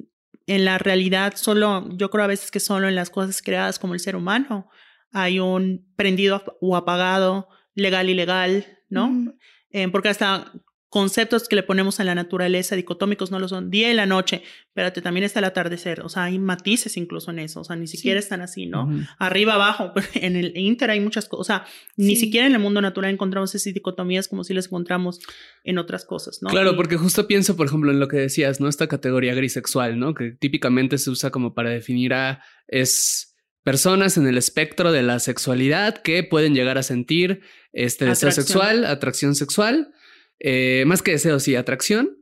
en la realidad solo, yo creo a veces que solo en las cosas creadas como el ser humano hay un prendido o apagado, legal ilegal, ¿no? Eh, porque hasta conceptos que le ponemos a la naturaleza dicotómicos no lo son. Día y la noche, espérate, también está el atardecer, o sea, hay matices incluso en eso, o sea, ni siquiera están así, ¿no? Arriba, abajo, en el Inter hay muchas cosas, o sea, ni siquiera en el mundo natural encontramos esas dicotomías como si las encontramos en otras cosas, ¿no? Claro, porque justo pienso, por ejemplo, en lo que decías, ¿no? Esta categoría grisexual, ¿no? Que típicamente se usa como para definir a... es personas en el espectro de la sexualidad que pueden llegar a sentir este deseo sexual, atracción sexual, eh, más que deseo, sí, atracción.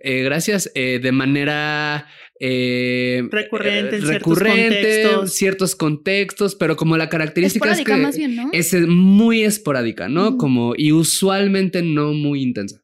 Eh, gracias, eh, de manera recurrente, en recurrente ciertos contextos. pero como la característica es que es muy esporádica, ¿no? Como y usualmente no muy intensa,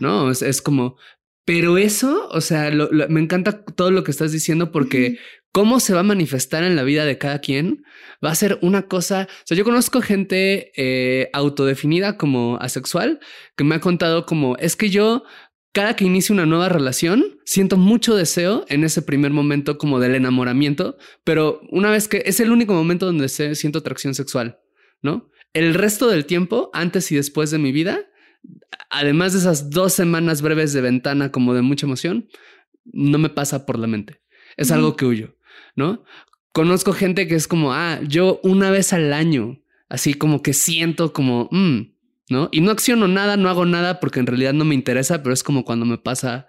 ¿no? Es, como, pero eso, o sea, me encanta todo lo que estás diciendo porque cómo se va a manifestar en la vida de cada quien va a ser una cosa. O sea, yo conozco gente eh, autodefinida como asexual que me ha contado como es que yo cada que inicio una nueva relación, siento mucho deseo en ese primer momento como del enamoramiento, pero una vez que es el único momento donde siento atracción sexual, ¿no? El resto del tiempo, antes y después de mi vida, además de esas dos semanas breves de ventana como de mucha emoción, no me pasa por la mente. Es algo que huyo. ¿No? Conozco gente que es como, ah, yo una vez al año, así como que siento como, mm", ¿no? Y no acciono nada, no hago nada porque en realidad no me interesa, pero es como cuando me pasa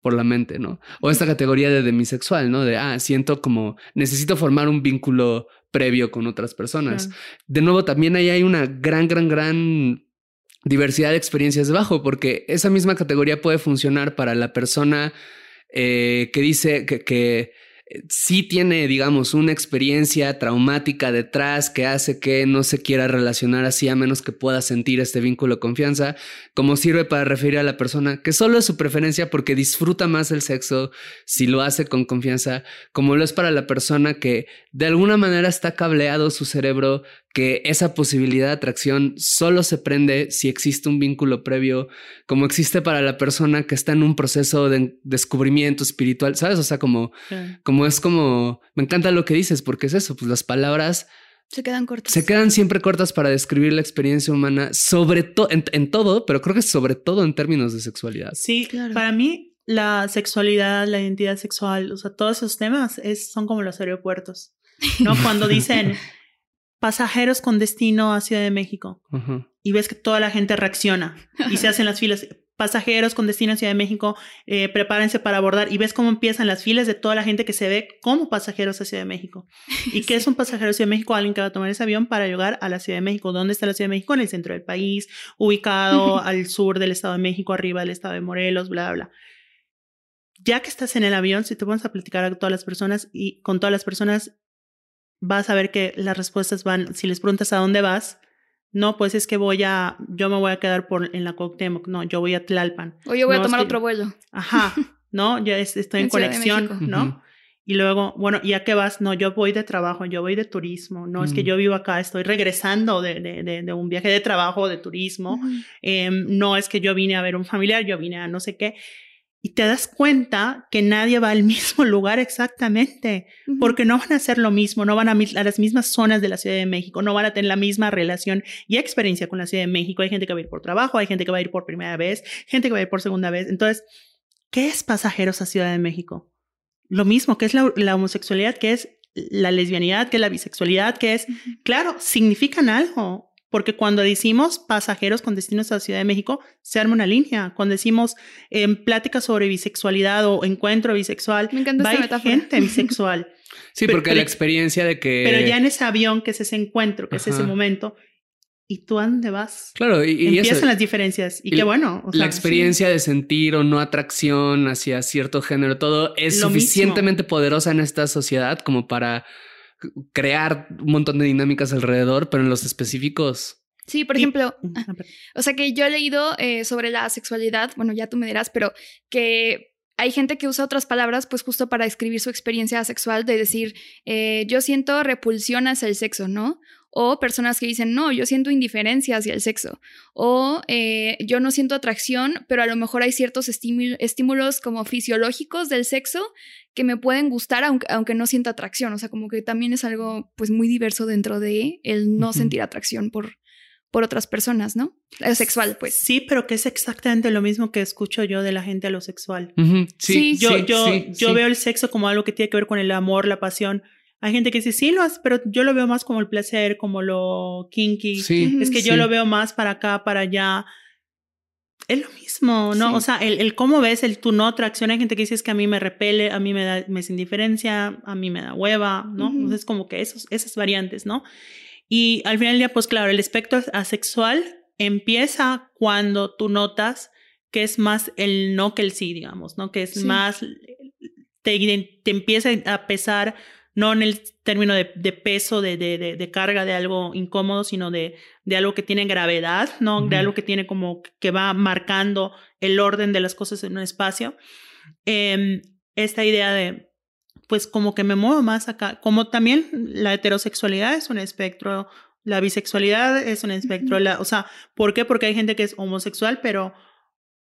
por la mente, ¿no? O esta categoría de demisexual, ¿no? De, ah, siento como, necesito formar un vínculo previo con otras personas. De nuevo, también ahí hay una gran, gran, gran diversidad de experiencias debajo, porque esa misma categoría puede funcionar para la persona eh, que dice que, que sí tiene, digamos, una experiencia traumática detrás que hace que no se quiera relacionar así a menos que pueda sentir este vínculo de confianza, como sirve para referir a la persona que solo es su preferencia porque disfruta más el sexo si lo hace con confianza, como lo es para la persona que de alguna manera está cableado su cerebro que esa posibilidad de atracción solo se prende si existe un vínculo previo, como existe para la persona que está en un proceso de descubrimiento espiritual, ¿sabes? O sea, como, como es como, me encanta lo que dices, porque es eso, pues las palabras... Se quedan cortas. Se quedan siempre cortas para describir la experiencia humana, sobre todo, en, todo, pero creo que sobre todo en términos de sexualidad. Sí, claro. Para mí, la sexualidad, la identidad sexual, o sea, todos esos temas es, son como los aeropuertos, ¿no? Cuando dicen, pasajeros con destino a Ciudad de México. Y ves que toda la gente reacciona y se hacen las filas. Pasajeros con destino a Ciudad de México, eh, prepárense para abordar. Y ves cómo empiezan las filas de toda la gente que se ve como pasajeros a Ciudad de México. ¿Y qué es un pasajero a Ciudad de México? Alguien que va a tomar ese avión para llegar a la Ciudad de México. ¿Dónde está la Ciudad de México? En el centro del país, ubicado al sur del Estado de México, arriba del Estado de Morelos, bla, bla. Ya que estás en el avión, si te pones a platicar a todas las personas y con todas las personas, vas a ver que las respuestas van, si les preguntas a dónde vas, no, pues es que voy a, yo me voy a quedar por, en la Cuauhtémoc, no, yo voy a Tlalpan. O yo voy a tomar otro vuelo. Ajá, ¿no? Ya estoy en, conexión, ¿no? Y luego, bueno, ¿y a qué vas? No, yo voy de trabajo, yo voy de turismo, no, es que yo vivo acá, estoy regresando de, de, de, un viaje de trabajo, de turismo, em, no es que yo vine a ver un familiar, yo vine a no sé qué y te das cuenta que nadie va al mismo lugar exactamente, porque no van a hacer lo mismo, no van a, a, las mismas zonas de la Ciudad de México, no van a tener la misma relación y experiencia con la Ciudad de México. Hay gente que va a ir por trabajo, hay gente que va a ir por primera vez, gente que va a ir por segunda vez. Entonces, ¿qué es pasajeros a Ciudad de México? Lo mismo, que es la, la homosexualidad, que es la lesbianidad, que es la bisexualidad, que es, claro, significan algo, Porque cuando decimos pasajeros con destinos a la Ciudad de México, se arma una línea. Cuando decimos en em, pláticas sobre bisexualidad o encuentro bisexual, Me encanta va gente bisexual. Sí, porque la experiencia de que... Pero ya en ese avión, que es ese encuentro, que es ese momento, ¿y tú a dónde vas? Claro, y, empiezan las diferencias. Y, qué bueno. la experiencia de sentir o no atracción hacia cierto género, todo es suficientemente poderosa en esta sociedad como para crear un montón de dinámicas alrededor, pero en los específicos. Sí, por ejemplo, ah, o sea que yo he leído eh, sobre la sexualidad, bueno, ya tú me dirás, pero que hay gente que usa otras palabras, pues justo para describir su experiencia sexual, de decir, eh, yo siento repulsión hacia el sexo, ¿no? O personas que dicen, no, yo siento indiferencia hacia el sexo. O eh, yo no siento atracción, pero a lo mejor hay ciertos estímulos como fisiológicos del sexo que me pueden gustar aunque, no sienta atracción. O sea, como que también es algo pues muy diverso dentro de el no sentir atracción por, por otras personas, ¿no? sexual, pues. Sí, pero que es exactamente lo mismo que escucho yo de la gente a lo sexual. Sí, yo, yo, yo veo el sexo como algo que tiene que ver con el amor, la pasión. Hay gente que dice, sí, lo hace, pero yo lo veo más como el placer, como lo kinky. Es que yo lo veo más para acá, para allá. Es lo mismo, ¿no? O sea, el, el, cómo ves el tu no atracción. Hay gente que dice es que a mí me repele, a mí me da me es indiferencia, a mí me da hueva, ¿no? Entonces, como que esos, esas variantes, ¿no? Y al final del día, pues claro, el espectro asexual empieza cuando tú notas que es más el no que el sí, digamos, ¿no? Que es más, te, te empieza a pesar no en el término de, peso, de, de, carga de algo incómodo, sino de, de algo que tiene gravedad, ¿no? De algo que tiene como que va marcando el orden de las cosas en un espacio. Em, esta idea de, pues como que me muevo más acá, como también la heterosexualidad es un espectro, la bisexualidad es un espectro, la, o sea, ¿por qué? Porque hay gente que es homosexual, pero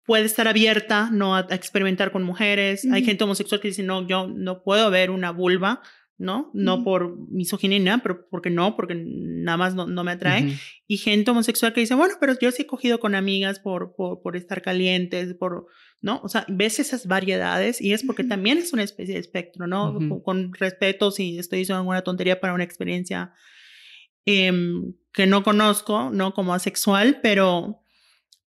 puede estar abierta, ¿no? A, experimentar con mujeres. Hay gente homosexual que dice, no, yo no puedo ver una vulva, ¿no? No por misoginia, pero porque no, porque nada más no, no me atrae. Y gente homosexual que dice, bueno, pero yo sí he cogido con amigas por, por, por, estar calientes, por, ¿no? O sea, ves esas variedades y es porque también es una especie de espectro, ¿no? con, respeto, si estoy diciendo alguna tontería para una experiencia em, que no conozco, ¿no? Como asexual, pero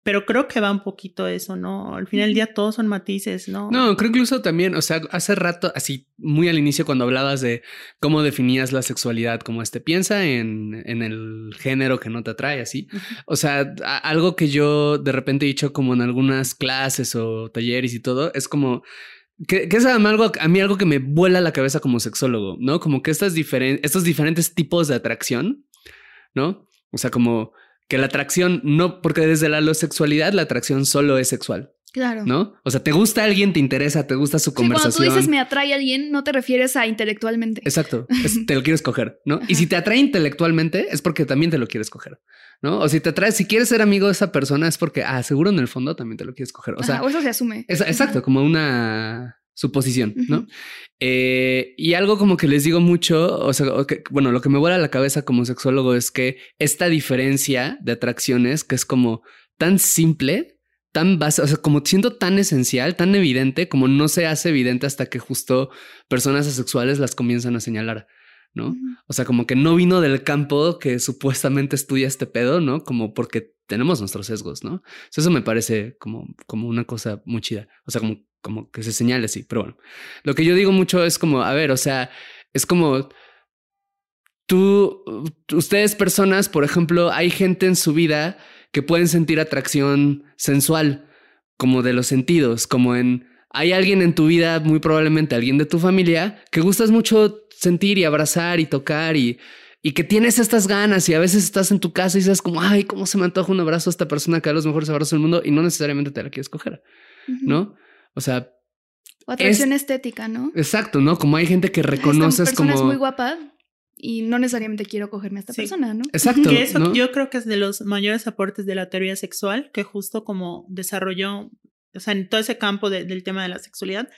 pero creo que va un poquito eso, ¿no? Al final del día todos son matices, ¿no? No, creo incluso también, o sea, hace rato, así muy al inicio cuando hablabas de cómo definías la sexualidad, como este, piensa en, en el género que no te atrae, así. O sea, algo que yo de repente he dicho como en algunas clases o talleres y todo, es como... Que, es algo, a mí algo que me vuela la cabeza como sexólogo, ¿no? Como que estas estos diferentes tipos de atracción, ¿no? O sea, como que la atracción no, porque desde la sexualidad la atracción solo es sexual. Claro. ¿No? O sea, te gusta alguien, te interesa, te gusta su conversación. Cuando tú dices me atrae a alguien, no te refieres a intelectualmente. Exacto. te lo quieres coger, ¿no? Y si te atrae intelectualmente, es porque también te lo quieres coger, ¿no? O si te atrae, si quieres ser amigo de esa persona, es porque, ah, seguro en el fondo también te lo quieres coger. O sea, o eso se asume. exacto, como una suposición, ¿no? Eh, y algo como que les digo mucho, o sea, bueno, lo que me vuela a la cabeza como sexólogo es que esta diferencia de atracciones, que es como tan simple, tan básica, o sea, como siento tan esencial, tan evidente, como no se hace evidente hasta que justo personas asexuales las comienzan a señalar. ¿no? O sea, como que no vino del campo que supuestamente estudia este pedo, ¿no? Como porque tenemos nuestros sesgos, ¿no? eso me parece como, como una cosa muy chida. O sea, como como que se señale así, pero bueno. Lo que yo digo mucho es como, a ver, o sea, es como tú, ustedes personas, por ejemplo, hay gente en su vida que pueden sentir atracción sensual, como de los sentidos, como en, hay alguien en tu vida, muy probablemente alguien de tu familia, que gustas mucho sentir y abrazar y tocar y, y que tienes estas ganas y a veces estás en tu casa y dices como, ay, ¿cómo se me antoja un abrazo a esta persona que da los mejores abrazos del mundo? Y no necesariamente te la quieres coger, ¿no? O sea. O atracción estética, ¿no? Exacto, ¿no? Como hay gente que reconoces esta persona como. es muy guapa y no necesariamente quiero cogerme a esta persona, ¿no? Exacto. Que eso yo creo que es de los mayores aportes de la teoría sexual, que justo como desarrolló, o sea, en todo ese campo del tema de la sexualidad,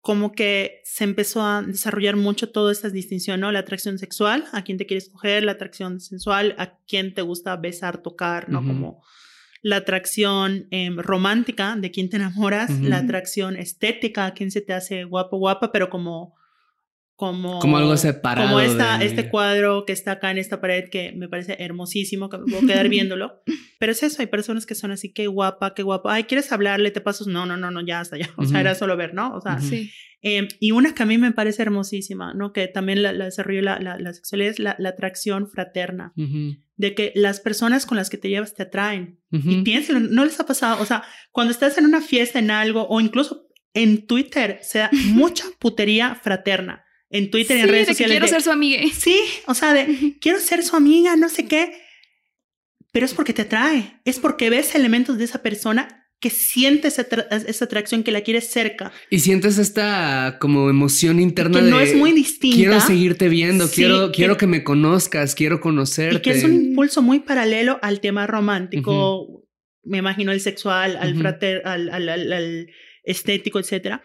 como que se empezó a desarrollar mucho toda esta distinción, ¿no? La atracción sexual, a quién te quieres coger, la atracción sensual, a quién te gusta besar, tocar, ¿no? Como la atracción em, romántica de quién te enamoras, la atracción estética, a quién se te hace guapo, guapa, pero como como, como algo separado. Como esta, de- este cuadro que está acá en esta pared que me parece hermosísimo, que me puedo quedar viéndolo. Pero es eso, hay personas que son así, qué guapa, qué guapa. Ay, ¿quieres hablarle? Te paso. No, no, no, no, ya hasta ya. O sea, Ujú. era solo ver, ¿no? O sea, Ujú. Sí. eh, y una que a mí me parece hermosísima, ¿no? Que también la, la desarrolló la, la, la sexualidad es la, la atracción fraterna. Ujú, De que las personas con las que te llevas te atraen. Y piénselo, ¿no les ha pasado? O sea, cuando estás en una fiesta, en algo, o incluso en Twitter, se da mucha putería fraterna. En Twitter y en redes de que sociales. quiero de- ser su amiga. Sí, o sea, de quiero ser su amiga, no sé qué. Pero es porque te atrae. Es porque ves elementos de esa persona que sientes esa, atra- esa atracción, que la quieres cerca. Y sientes esta como emoción interna Que de no es muy distinta. quiero seguirte viendo, Sí, quiero, que- quiero que me conozcas, quiero conocerte. Y que es un impulso muy paralelo al tema romántico, me imagino el sexual, al, Ujú. frater, al, al, al- al estético, etcétera.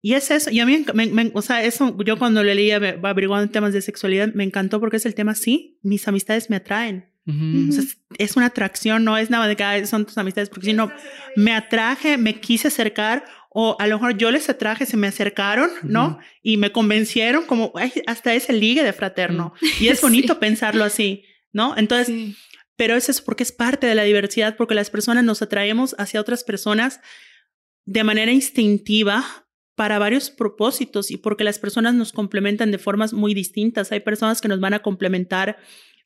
Y es eso, y a mí, me, me- o sea, eso, yo cuando le leía averiguando temas de sexualidad, me encantó porque es el tema, sí, mis amistades me atraen. Ujú. O sea, es- es una atracción, no es nada de que "Ay, son tus amistades, porque si no, me atraje, me quise acercar, o a lo mejor yo les atraje, se me acercaron, ¿no? Ujú. Y me convencieron, como ay, hasta ese ligue de fraterno. Y es bonito Sí. pensarlo así, ¿no? Entonces, Sí. pero es eso porque es parte de la diversidad, porque las personas nos atraemos hacia otras personas de manera instintiva para varios propósitos y porque las personas nos complementan de formas muy distintas. Hay personas que nos van a complementar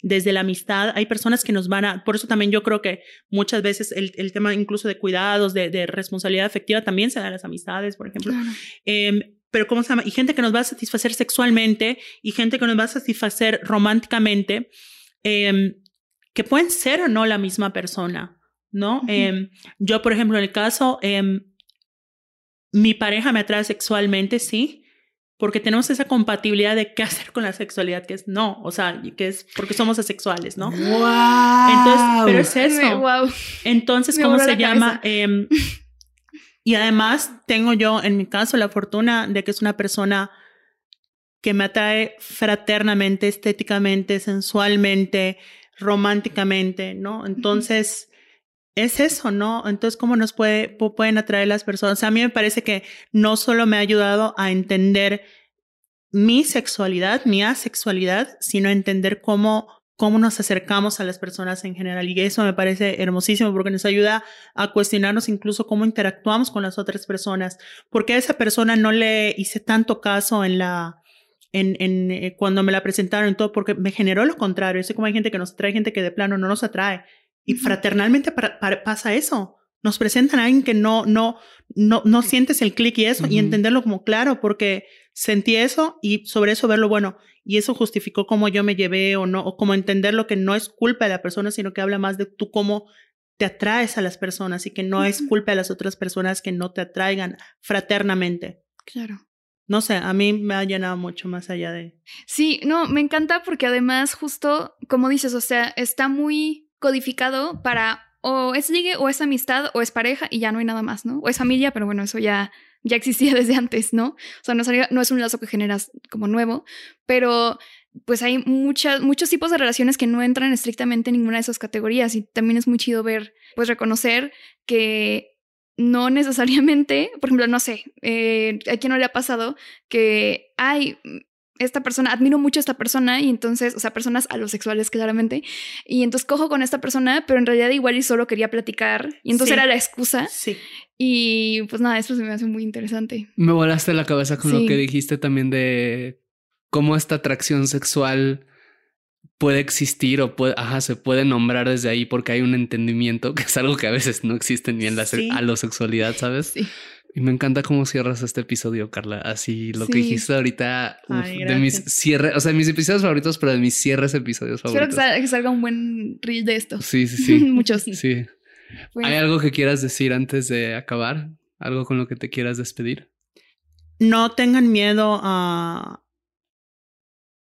desde la amistad, hay personas que nos van a, por eso también yo creo que muchas veces el, el tema incluso de cuidados, de, de responsabilidad afectiva también se da en las amistades, por ejemplo. Claro. Em, pero ¿cómo se llama? Y gente que nos va a satisfacer sexualmente y gente que nos va a satisfacer románticamente, em, que pueden ser o no la misma persona, ¿no? Ujú. Em, yo, por ejemplo, en el caso, mi pareja me atrae sexualmente, sí, porque tenemos esa compatibilidad de qué hacer con la sexualidad, que es no, o sea, y que es porque somos asexuales, ¿no? Entonces, pero es eso. Wow. Entonces, ¿cómo se la llama? Em, y además tengo yo, en mi caso, la fortuna de que es una persona que me atrae fraternamente, estéticamente, sensualmente, románticamente, ¿no? Entonces, es eso, ¿no? Entonces, ¿cómo nos puede, pu- pueden atraer las personas? A mí me parece que no solo me ha ayudado a entender mi sexualidad, mi asexualidad, sino a entender cómo, cómo nos acercamos a las personas en general. Y eso me parece hermosísimo porque nos ayuda a cuestionarnos incluso cómo interactuamos con las otras personas. Porque a esa persona no le hice tanto caso en la... En, en, eh, cuando me la presentaron y todo, porque me generó lo contrario. Yo sé como hay gente que nos atrae, gente que de plano no nos atrae. Y fraternalmente para- para- pasa eso. Nos presentan a alguien que no, no, no, no sientes el clic y eso, y entenderlo como claro, porque sentí eso y sobre eso verlo bueno. Y eso justificó cómo yo me llevé o no, o como entender lo que no es culpa de la persona, sino que habla más de tú cómo te atraes a las personas y que no es culpa de las otras personas que no te atraigan fraternamente. Claro. No sé, a mí me ha llenado mucho más allá de... Sí, no, me encanta porque además, justo como dices, o sea, está muy codificado para o es ligue o es amistad o es pareja y ya no hay nada más, ¿no? O es familia, pero bueno, eso ya, ya existía desde antes, ¿no? O sea, no es, un lazo que generas como nuevo, pero pues hay muchas, muchos tipos de relaciones que no entran estrictamente en ninguna de esas categorías y también es muy chido ver, pues reconocer que no necesariamente, por ejemplo, no sé, eh, a quién no le ha pasado que hay esta persona, admiro mucho a esta persona y entonces, o sea, personas alosexuales claramente, y entonces cojo con esta persona, pero en realidad igual y solo quería platicar y entonces Sí. era la excusa Sí. y pues nada, eso se me hace muy interesante. Me volaste la cabeza con lo que dijiste también de cómo esta atracción sexual puede existir o puede, ajá, se puede nombrar desde ahí porque hay un entendimiento que es algo que a veces no existe ni en la Sí. alosexualidad, ¿sabes? Sí. Y me encanta cómo cierras este episodio, Carla. Así lo que dijiste ahorita, uf, Ay, de mis cierres, o sea, mis episodios favoritos, pero de mis cierres episodios Espero favoritos. que salga, que salga un buen reel de esto. Sí, sí, sí. Muchos. sí. Bueno, ¿Hay algo que quieras decir antes de acabar? ¿Algo con lo que te quieras despedir? no tengan miedo a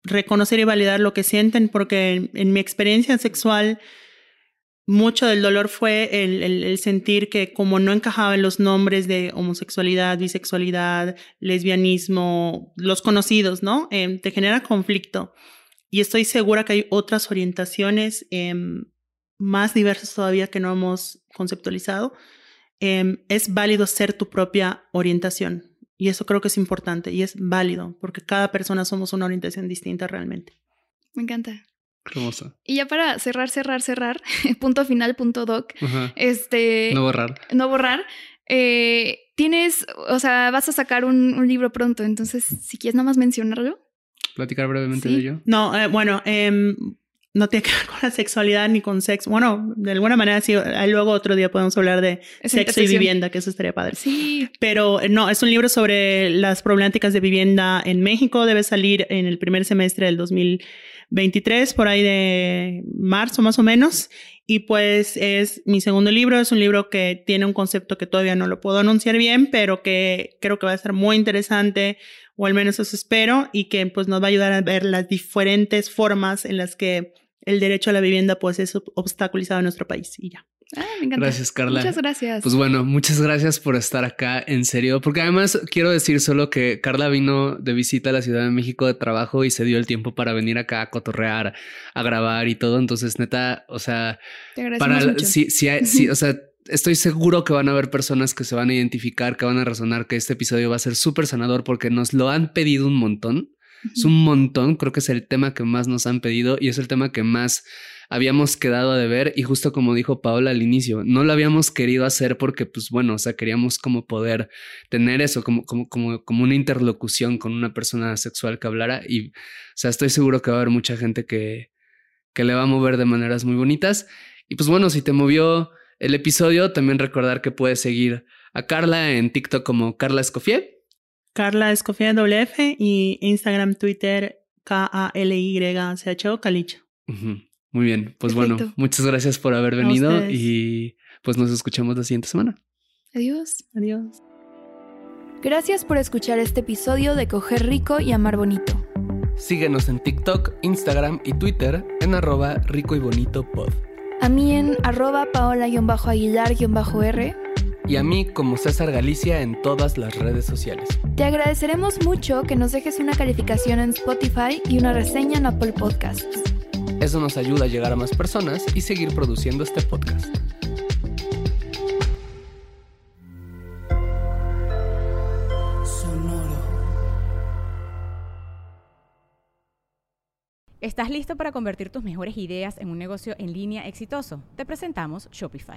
reconocer y validar lo que sienten, porque en, en mi experiencia sexual, mucho del dolor fue el, el- el sentir que como no encajaba en los nombres de homosexualidad, bisexualidad, lesbianismo, los conocidos, ¿no? Em, te genera conflicto. Y estoy segura que hay otras orientaciones em, más diversas todavía que no hemos conceptualizado. Em, es válido ser tu propia orientación Y eso creo que es importante y es válido, porque cada persona somos una orientación distinta realmente. Me encanta. Hermoso. Y ya para cerrar, cerrar, cerrar, punto final, punto doc, Ajá. este... No borrar. no borrar. eh, tienes, o sea, vas a sacar un, un libro pronto, entonces, si quieres nada más mencionarlo. Platicar brevemente Sí. de ello. No, eh, bueno, em, no tiene que ver con la sexualidad ni con sexo. Bueno, de alguna manera sí, luego otro día podemos hablar de sexo y vivienda, que eso estaría padre. Sí, Pero eh, no, es un libro sobre las problemáticas de vivienda en México. Debe salir en el primer semestre del 2023, por ahí de marzo más o menos. Y pues es mi segundo libro. Es un libro que tiene un concepto que todavía no lo puedo anunciar bien, pero que creo que va a ser muy interesante, o al menos eso espero, y que pues nos va a ayudar a ver las diferentes formas en las que el derecho a la vivienda pues es ob- obstaculizado en nuestro país. Y ya. Ah, me encanta. Gracias, Carla. Muchas gracias. Pues bueno, muchas gracias por estar acá, en serio, porque además quiero decir solo que Carla vino de visita a la Ciudad de México de trabajo y se dio el tiempo para venir acá a cotorrear, a grabar y todo, entonces neta, o sea, Te para mucho. sí, sí, hay- sí, o sea, estoy seguro que van a haber personas que se van a identificar, que van a razonar que este episodio va a ser súper sanador porque nos lo han pedido un montón. Es un montón, creo que es el tema que más nos han pedido y es el tema que más habíamos quedado a deber y justo como dijo Paola al inicio, no lo habíamos querido hacer porque pues bueno, o sea, queríamos como poder tener eso, como, como, como, como una interlocución con una persona sexual que hablara y, o sea, estoy seguro que va a haber mucha gente que, que le va a mover de maneras muy bonitas. Y pues bueno, si te movió el episodio, también recordar que puedes seguir a Carla en TikTok como Carla Escofier. Carla Escofía WF y Instagram, Twitter, K-A-L-Y-C-H-O, Calicho. Ujú. Muy bien, pues bueno, muchas gracias por haber venido y pues nos escuchamos la siguiente semana. Adiós. Adiós. Gracias por escuchar este episodio de Coger Rico y Amar Bonito. Síguenos en TikTok, Instagram y Twitter en arroba rico y bonito pod. A mí en arroba paola-aguilar-r. Y a mí como César Galicia en todas las redes sociales. Te agradeceremos mucho que nos dejes una calificación en Spotify y una reseña en Apple Podcasts. Eso nos ayuda a llegar a más personas y seguir produciendo este podcast. ¿Estás listo para convertir tus mejores ideas en un negocio en línea exitoso? Te presentamos Shopify.